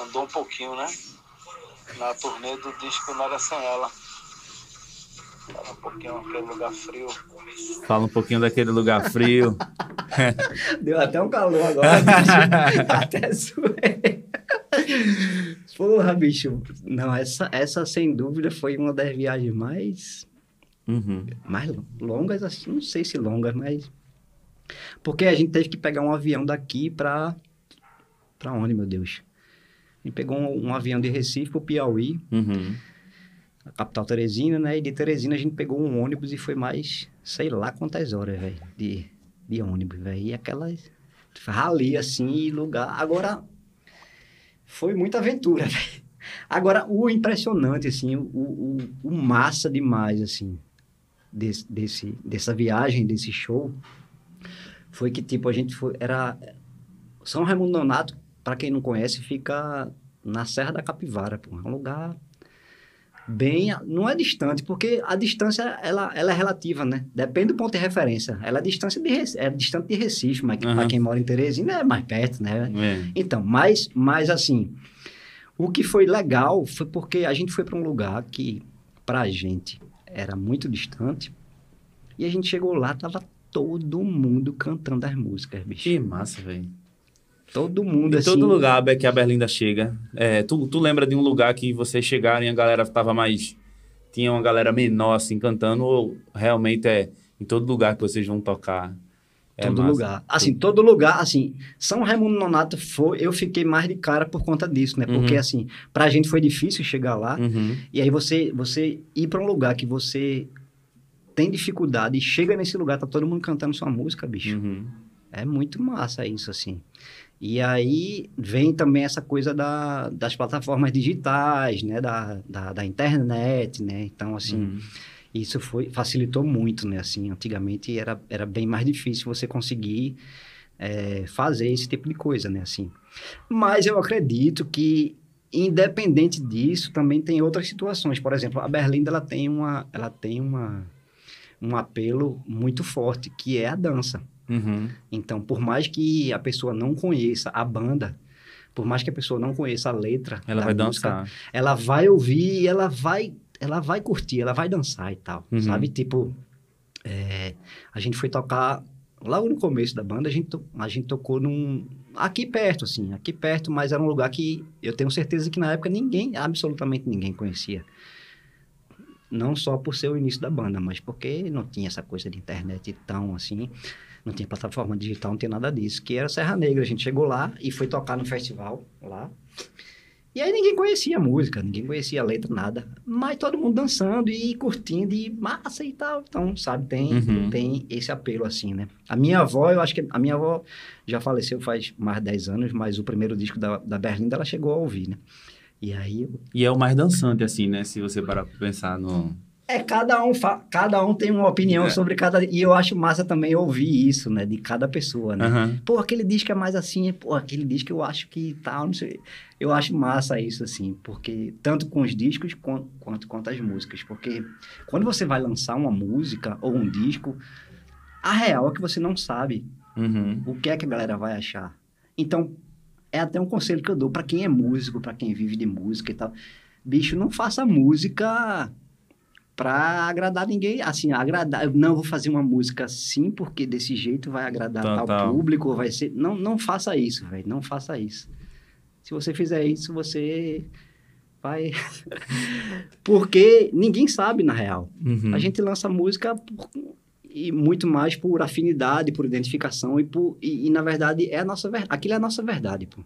andou um pouquinho, né? Na turnê do disco Nada Sem Ela. Fala um pouquinho aquele lugar frio.
Fala um pouquinho daquele lugar frio. [LAUGHS]
Deu até um calor agora, bicho. [LAUGHS] até suei. Porra, bicho. Não, essa, essa sem dúvida foi uma das viagens mais
Uhum.
mais longas, assim, não sei se longas, mas. Porque a gente teve que pegar um avião daqui pra. Pra onde, meu Deus? A gente pegou um, um avião de Recife pro Piauí,
Uhum.
a capital Teresina, né? E de Teresina a gente pegou um ônibus e foi mais, sei lá quantas horas, velho, de, de ônibus, velho. E aquelas. Rali, assim, e lugar. Agora. Foi muita aventura, [LAUGHS] velho. Agora, o impressionante, assim, o, o, o massa demais, assim, desse, desse, dessa viagem, desse show, foi que, tipo, a gente foi, era... São Raimundo Nonato, para quem não conhece, fica na Serra da Capivara, pô. É um lugar bem... Não é distante, porque a distância, ela, ela é relativa, né? Depende do ponto de referência. Ela é, distância de, é distante de Recife, mas
Aham.
para quem mora em Teresina é mais perto, né?
É.
Então, mas, mas assim, o que foi legal foi porque a gente foi para um lugar que, pra gente, era muito distante. E a gente chegou lá, tava todo mundo cantando as músicas, bicho.
Que massa, velho.
Todo mundo,
Em
assim.
todo lugar que a Berlinda chega. É, tu, tu lembra de um lugar que vocês chegaram e a galera tava mais. Tinha uma galera menor, assim, cantando, ou realmente é em todo lugar que vocês vão tocar? É
todo
massa?
lugar. Assim, todo lugar, assim, São Raimundo Nonato foi, eu fiquei mais de cara por conta disso, né? Porque,
Uhum.
assim, pra gente foi difícil chegar lá.
Uhum.
E aí você, você ir para um lugar que você tem dificuldade e chega nesse lugar, tá todo mundo cantando sua música, bicho.
Uhum.
É muito massa isso, assim. E aí vem também essa coisa da, das plataformas digitais, né? Da, da, da internet, né? Então, assim, Isso foi, facilitou muito, né? Assim, antigamente era, era bem mais difícil você conseguir é, fazer esse tipo de coisa, né? Assim. Mas eu acredito que, independente disso, também tem outras situações. Por exemplo, a Berlinda, ela tem uma, ela tem uma, um apelo muito forte, que é a dança.
Uhum.
Então, por mais que a pessoa não conheça a banda, por mais que a pessoa não conheça a letra,
Ela vai
música,
dançar.
ela vai ouvir e ela vai, ela vai curtir, ela vai dançar e tal,
Uhum.
sabe? Tipo, é, a gente foi tocar logo no começo da banda, a gente, to- a gente tocou num aqui perto, assim, aqui perto, mas era um lugar que eu tenho certeza que na época ninguém, absolutamente ninguém conhecia. Não só por ser o início da banda, mas porque não tinha essa coisa de internet tão assim, não tinha plataforma digital, não tinha nada disso, que era Serra Negra. A gente chegou lá e foi tocar no festival lá. E aí ninguém conhecia a música, ninguém conhecia a letra, nada. Mas todo mundo dançando e curtindo e massa e tal. Então, sabe, tem,
Uhum.
tem esse apelo assim, né? A minha avó, eu acho que a minha avó já faleceu faz mais de 10 anos, mas o primeiro disco da, da Berlinda ela chegou a ouvir, né? E aí eu
E é o mais dançante, assim, né? Se você parar pra pensar no.
É, cada um, cada um tem uma opinião
É.
sobre cada. E eu acho massa também ouvir isso, né? De cada pessoa, né?
Aham.
Pô, aquele disco é mais assim, pô, aquele disco eu acho que tal, não sei. Eu acho massa isso, assim, porque tanto com os discos quan- quanto quanto as músicas. Porque quando você vai lançar uma música ou um disco, a real é que você não sabe
Uhum.
o que é que a galera vai achar. Então, é até um conselho que eu dou para quem é músico, para quem vive de música e tal. Bicho, não faça música pra agradar ninguém. Assim, agradar. Não vou fazer uma música assim, porque desse jeito vai agradar
Tá,
tal
tá.
público, vai ser. Não, não faça isso, velho. Não faça isso. Se você fizer isso, você vai. [LAUGHS] porque ninguém sabe, na real.
Uhum.
A gente lança música por- e muito mais por afinidade, por identificação e por e, e, na verdade é a nossa verdade. Aquilo é a nossa verdade, pô.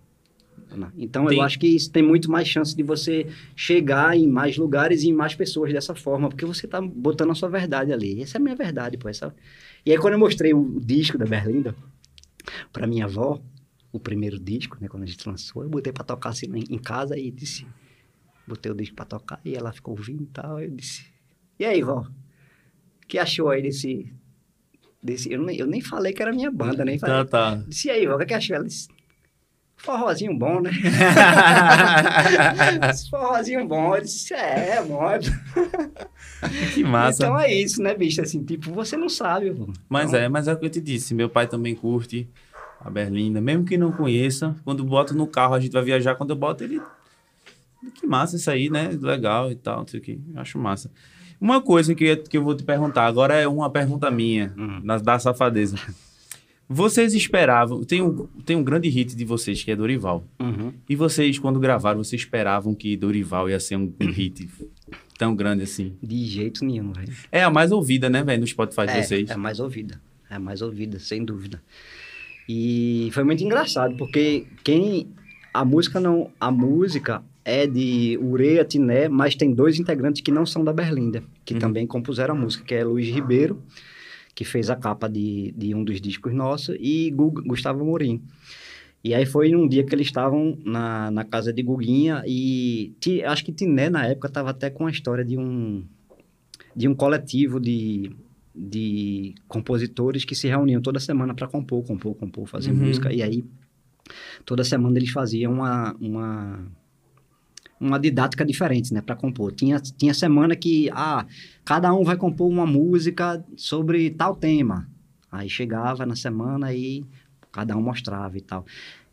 Então
Tem-
eu acho que isso tem muito mais chance de você chegar em mais lugares e em mais pessoas dessa forma, porque você tá botando a sua verdade ali. Essa é a minha verdade, pô. Essa... E aí quando eu mostrei o disco da Berlinda pra minha avó, o primeiro disco, né, quando a gente lançou, eu botei pra tocar assim em casa e disse, botei o disco pra tocar e ela ficou ouvindo e tal, eu disse: "E aí, vó? O que achou aí desse desse eu nem, eu nem falei que era minha banda, nem falei.
Tá, tá.
Disse, e aí, vó, o que, que achou? Ela disse, forrozinho bom, né? [LAUGHS] Forrozinho bom. Eu disse, é, bom. [LAUGHS]
que massa.
Então é isso, né, bicho? Assim, tipo, você não sabe, pô.
Mas
Então,
é, mas é o que eu te disse. Meu pai também curte a Berlinda. Mesmo que não conheça, quando boto no carro, a gente vai viajar, quando eu boto ele. Que massa isso aí, né? Legal e tal, não sei o que. Acho massa. Uma coisa que, que eu vou te perguntar, agora é uma pergunta minha,
Hum.
da, da safadeza. Vocês esperavam. Tem um, tem um grande hit de vocês, que é Dorival.
Uhum.
E vocês, quando gravaram, vocês esperavam que Dorival ia ser um, um hit tão grande assim?
De jeito nenhum, velho.
É a mais ouvida, né, velho, no Spotify de
É,
vocês.
é mais ouvida. É mais ouvida, sem dúvida. E foi muito engraçado, porque quem. A música não. A música é de Ureia Tiné, mas tem dois integrantes que não são da Berlinda, que
Uhum.
também compuseram a música, que é Luiz Ribeiro, que fez a capa de, de um dos discos nossos, e Gu- Gustavo Morim. E aí foi um dia que eles estavam na, na casa de Guguinha e Ti- acho que Tiné na época estava até com a história de um de um coletivo de, de compositores que se reuniam toda semana para compor, compor, compor, fazer
Uhum.
música. E aí toda semana eles faziam uma uma uma didática diferente, né, para compor. Tinha tinha semana que ah, cada um vai compor uma música sobre tal tema. Aí chegava na semana e cada um mostrava e tal.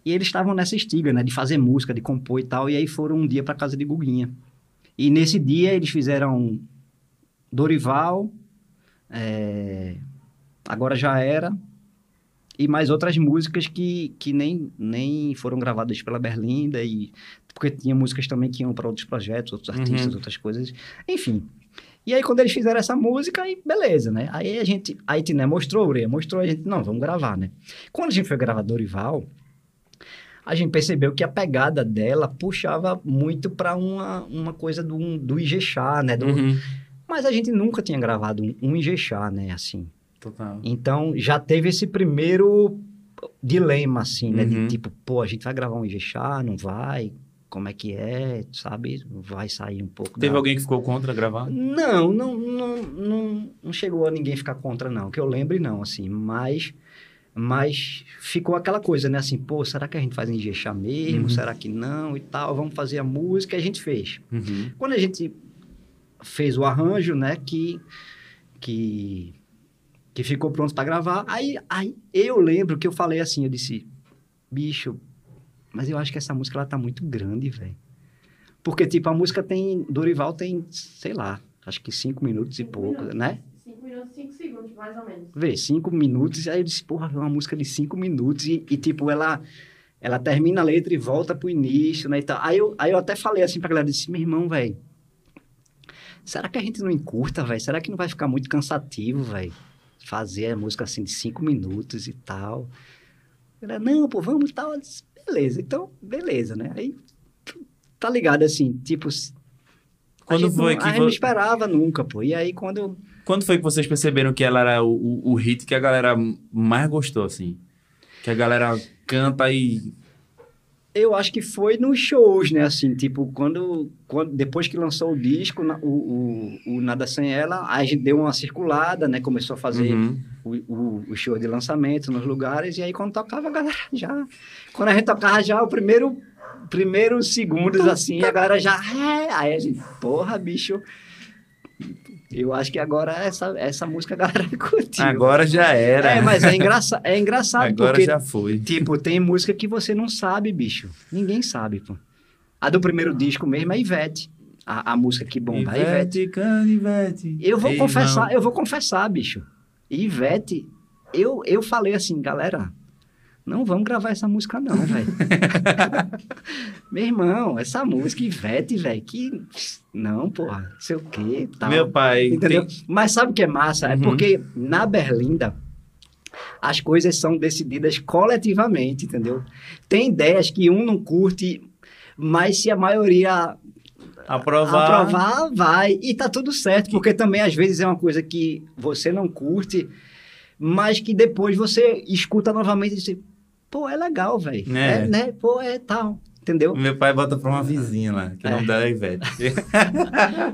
E eles estavam nessa estiga, né, de fazer música, de compor e tal, e aí foram um dia para casa de Guguinha. E nesse dia eles fizeram Dorival, é, Agora Já Era, e mais outras músicas que, que nem, nem foram gravadas pela Berlinda, e, porque tinha músicas também que iam para outros projetos, outros artistas,
Uhum.
outras coisas, enfim. E aí quando eles fizeram essa música, aí beleza, né? Aí a gente, a Itiné mostrou, Ureia mostrou, a gente, não, vamos gravar, né? Quando a gente foi gravar Dorival, a gente percebeu que a pegada dela puxava muito para uma, uma coisa do, do Ijexá, né? Do-
Uhum.
Mas a gente nunca tinha gravado um, um Ijexá, né? Assim.
Total.
Então já teve esse primeiro dilema, assim, né?
Uhum.
De tipo, pô, a gente vai gravar um Ijexá, não vai? Como é que é? Sabe? Vai sair um pouco
Teve
da...
alguém que ficou contra gravar?
Não, não, não, não, não chegou a ninguém ficar contra, não. Que eu lembre, não, assim. Mas, mas ficou aquela coisa, né? Assim, pô, será que a gente faz em mesmo?
Uhum.
Será que não? E tal, vamos fazer a música. E a gente fez.
Uhum.
Quando a gente fez o arranjo, né? Que, que, que ficou pronto para gravar. Aí, aí eu lembro que eu falei assim, eu disse, bicho, mas eu acho que essa música ela tá muito grande, velho. Porque, tipo, a música tem. Dorival tem, sei lá, acho que cinco minutos e
Cinco
pouco,
minutos.
né?
5 minutos, 5 segundos, mais ou menos.
Vê, cinco minutos. Aí eu disse, porra, é uma música de cinco minutos. E, e, tipo, ela. Ela termina a letra e volta pro início, né? E tal. Aí, eu, aí eu até falei assim pra galera, disse, meu irmão, velho. Será que a gente não encurta, velho? Será que não vai ficar muito cansativo, velho? Fazer a música assim de cinco minutos e tal. Ela, não, pô, vamos e tal. Eu disse, beleza, então, beleza, né? Aí, tá ligado assim, tipo.
Quando foi
não,
que
a gente não esperava nunca, pô. E aí, quando eu
Quando foi que vocês perceberam que ela era o, o, o hit que a galera mais gostou, assim? Que a galera canta e.
Eu acho que foi nos shows, né? Assim, tipo, quando, quando depois que lançou o disco, o, o, o Nada Sem Ela, aí a gente deu uma circulada, né? Começou a fazer
Uhum.
o, o, o show de lançamento nos lugares, e aí quando tocava, a galera [LAUGHS] já... Quando a gente tocava já o primeiro, primeiros segundos, assim, a galera já... É, aí a gente, porra, bicho... Eu acho que agora essa, essa música a galera [LAUGHS] curtiu.
Agora já era.
É, mas é, engraça, é engraçado
Agora
porque
já foi.
Tipo, tem música que você não sabe, bicho. Ninguém sabe, pô. A do primeiro disco mesmo é Ivete. A, a música que bomba, Ivete.
Ivete, canivete.
Eu vou
Ei,
confessar, eu vou confessar, bicho. Ivete, eu, eu falei assim, galera, não vamos gravar essa música não, velho. [LAUGHS] Meu irmão, essa música Ivete, velho, que... Não, porra, não sei o quê, tal.
Meu pai.
Entendeu?
tem-
Mas sabe o que é massa? É
Uhum.
porque na Berlinda, as coisas são decididas coletivamente, entendeu? Tem ideias que um não curte, mas se a maioria
Aprovar.
aprovar, vai. E tá tudo certo, porque também às vezes é uma coisa que você não curte, mas que depois você escuta novamente e diz, pô, é legal, velho.
É.
É, né? Pô, é tal. Entendeu?
Meu pai bota pra uma vizinha lá, que o nome dela é Ivete. [LAUGHS]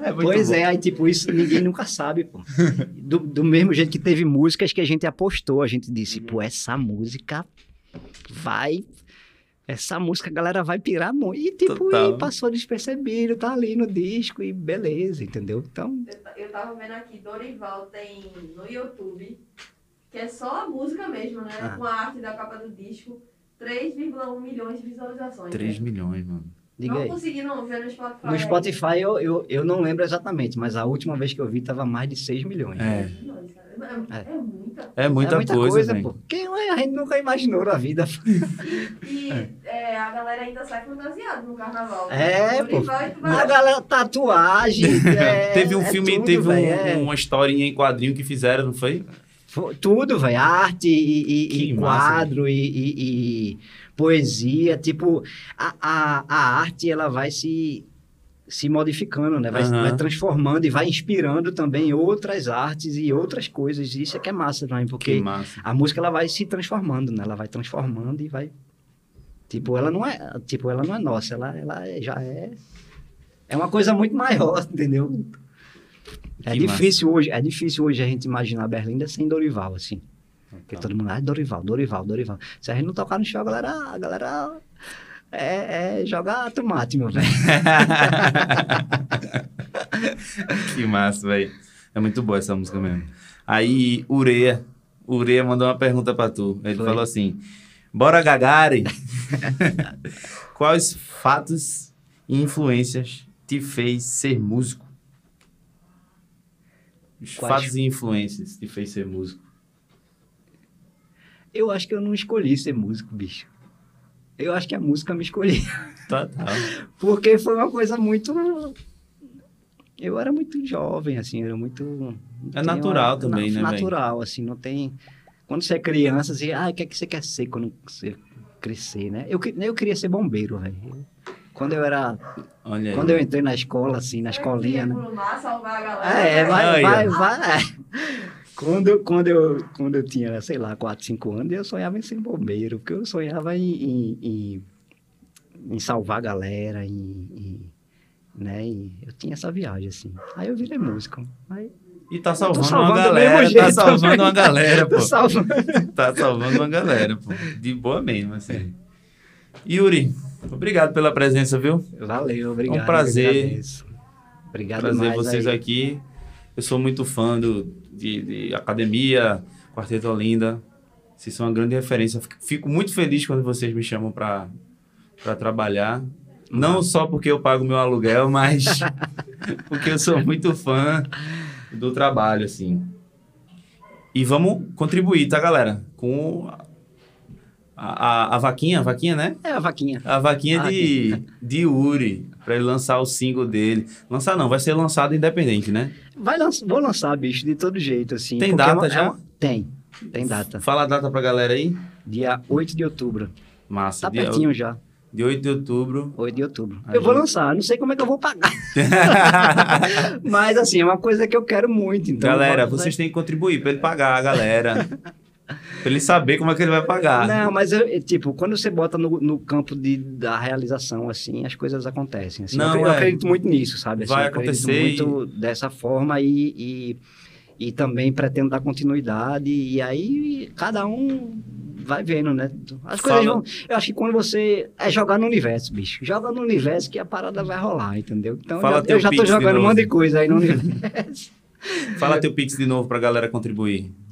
É
pois
bom.
é, aí tipo, isso ninguém nunca sabe, pô. Do, do mesmo jeito que teve músicas que a gente apostou, a gente disse,
Uhum.
pô, essa música vai. Essa música a galera vai pirar muito. E tipo,
Total.
e passou despercebido, tá ali no disco e beleza, entendeu? Então,
Eu, eu tava vendo aqui, Dorival tem no YouTube, que é só a música mesmo, né?
Ah.
Com a arte da capa do disco, 3,1 milhões de visualizações.
3
né?
milhões, mano.
diga
não
aí.
consegui não ver no Spotify.
No Spotify eu, eu, eu não lembro exatamente, mas a última vez que eu vi tava mais de 6 milhões.
É.
Milhões, cara. É, é muita.
É muita,
é muita
coisa,
coisa, pô. Que a gente nunca imaginou na vida. [LAUGHS]
E é, a galera ainda sai fantasiada no carnaval.
É, pô. A galera, tatuagem. é- [LAUGHS]
teve um
é
filme,
tudo,
teve um-
é.
uma historinha em quadrinho que fizeram, não foi?
Tudo, velho. Arte e, e- e quadro e, e- e poesia. Tipo, a, a, a arte, ela vai se, se modificando, né? Vai,
Aham.
vai transformando e vai inspirando também outras artes e outras coisas. Isso é que é massa também,
Que
porque
massa.
a música, ela vai se transformando, né? Ela vai transformando e vai... Tipo, ela não é, tipo, ela não é nossa. Ela, ela é- já é... É uma coisa muito maior, [LAUGHS] entendeu? É
Que
difícil hoje, é difícil hoje a gente imaginar a Berlinda sem Dorival, assim. Porque todo mundo, ah, Dorival, Dorival, Dorival. Se a gente não tocar no show, a galera, a galera é, é jogar tomate, meu velho. [LAUGHS]
Que massa, velho. É muito boa essa música mesmo. Aí, Ureia. Ureia mandou uma pergunta pra tu. Ele
Foi.
falou assim: Bora Gagari! [LAUGHS] Quais fatos e influências te fez ser músico? Os
Quais?
fatos e influências te fez ser músico.
Eu acho que eu não escolhi ser músico, bicho. Eu acho que a música me escolheu.
Total. [LAUGHS]
Porque foi uma coisa muito. Eu era muito jovem, assim, era muito.
É natural também, né,
Natural, assim, não tem. Quando você é criança, assim, ah, o que é que você quer ser quando você crescer, né? Eu, eu queria ser bombeiro, velho. Quando eu era.
Olha aí.
Quando eu entrei na escola, assim, na escolinha, né? É, vai,
Aí,
vai,
ó.
vai. Quando, quando, eu, quando eu tinha, sei lá, 4, 5 anos, eu sonhava em ser bombeiro, porque eu sonhava em, em, em, em salvar a galera, em, em- né? e eu tinha essa viagem, assim. Aí eu virei músico. Aí,
E tá salvando,
salvando
uma galera, tá salvando
também.
uma galera, pô.
salvando.
Tá salvando uma galera, pô. De boa mesmo, assim. Yuri, obrigado pela presença, viu?
Valeu, obrigado.
É um prazer.
Obrigado
Prazer vocês
aí.
aqui. Eu sou muito fã do, de, de Academia, Quarteto Olinda. Vocês são uma grande referência. Fico- Fico muito feliz quando vocês me chamam para trabalhar. Não só porque eu pago meu aluguel, mas [LAUGHS] porque eu sou muito fã do trabalho, assim. E vamos contribuir, tá, galera? Com a, a, a vaquinha, a vaquinha, né?
É a vaquinha.
A vaquinha
Ah,
de, de Uri, pra ele lançar o single dele. Lançar não, vai ser lançado independente, né?
Vai lanç- vou lançar, bicho, de todo jeito, assim.
Tem
é
data
uma- é
já?
uma- Tem, tem data.
Fala a data pra galera aí.
Dia 8 de outubro.
Massa.
Tá
dia,
pertinho já.
dia 8 de outubro.
8 de outubro.
A
eu vou lançar, não sei como é que eu vou pagar. [LAUGHS] Mas assim, é uma coisa que eu quero muito. Então
galera, vocês têm que contribuir pra ele pagar, a galera. [LAUGHS] pra ele saber como é que ele vai pagar.
Não, mas eu, eu, tipo, quando você bota no, no campo de, da realização, assim, as coisas acontecem. assim.
Não,
eu, eu
é.
acredito muito nisso, sabe? Assim,
Vai
eu acredito
acontecer
muito dessa forma e, e, e também pretendo dar continuidade. E aí cada um vai vendo, né? As coisas
Fala.
vão. Eu acho que quando você. É jogar no universo, bicho. Joga no universo que a parada vai rolar, entendeu? Então
Fala
eu já, eu já tô jogando um monte de coisa aí no universo. [LAUGHS]
Fala teu Pix de novo pra galera contribuir.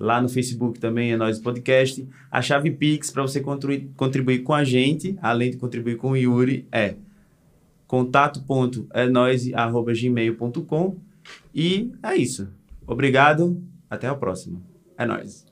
Lá, no Facebook também é Nós Podcast. A chave Pix para você contribuir, com a gente, além de contribuir com o Yuri, é contato.enoise.gmail.com e é isso. Obrigado, até a próxima. É nóis.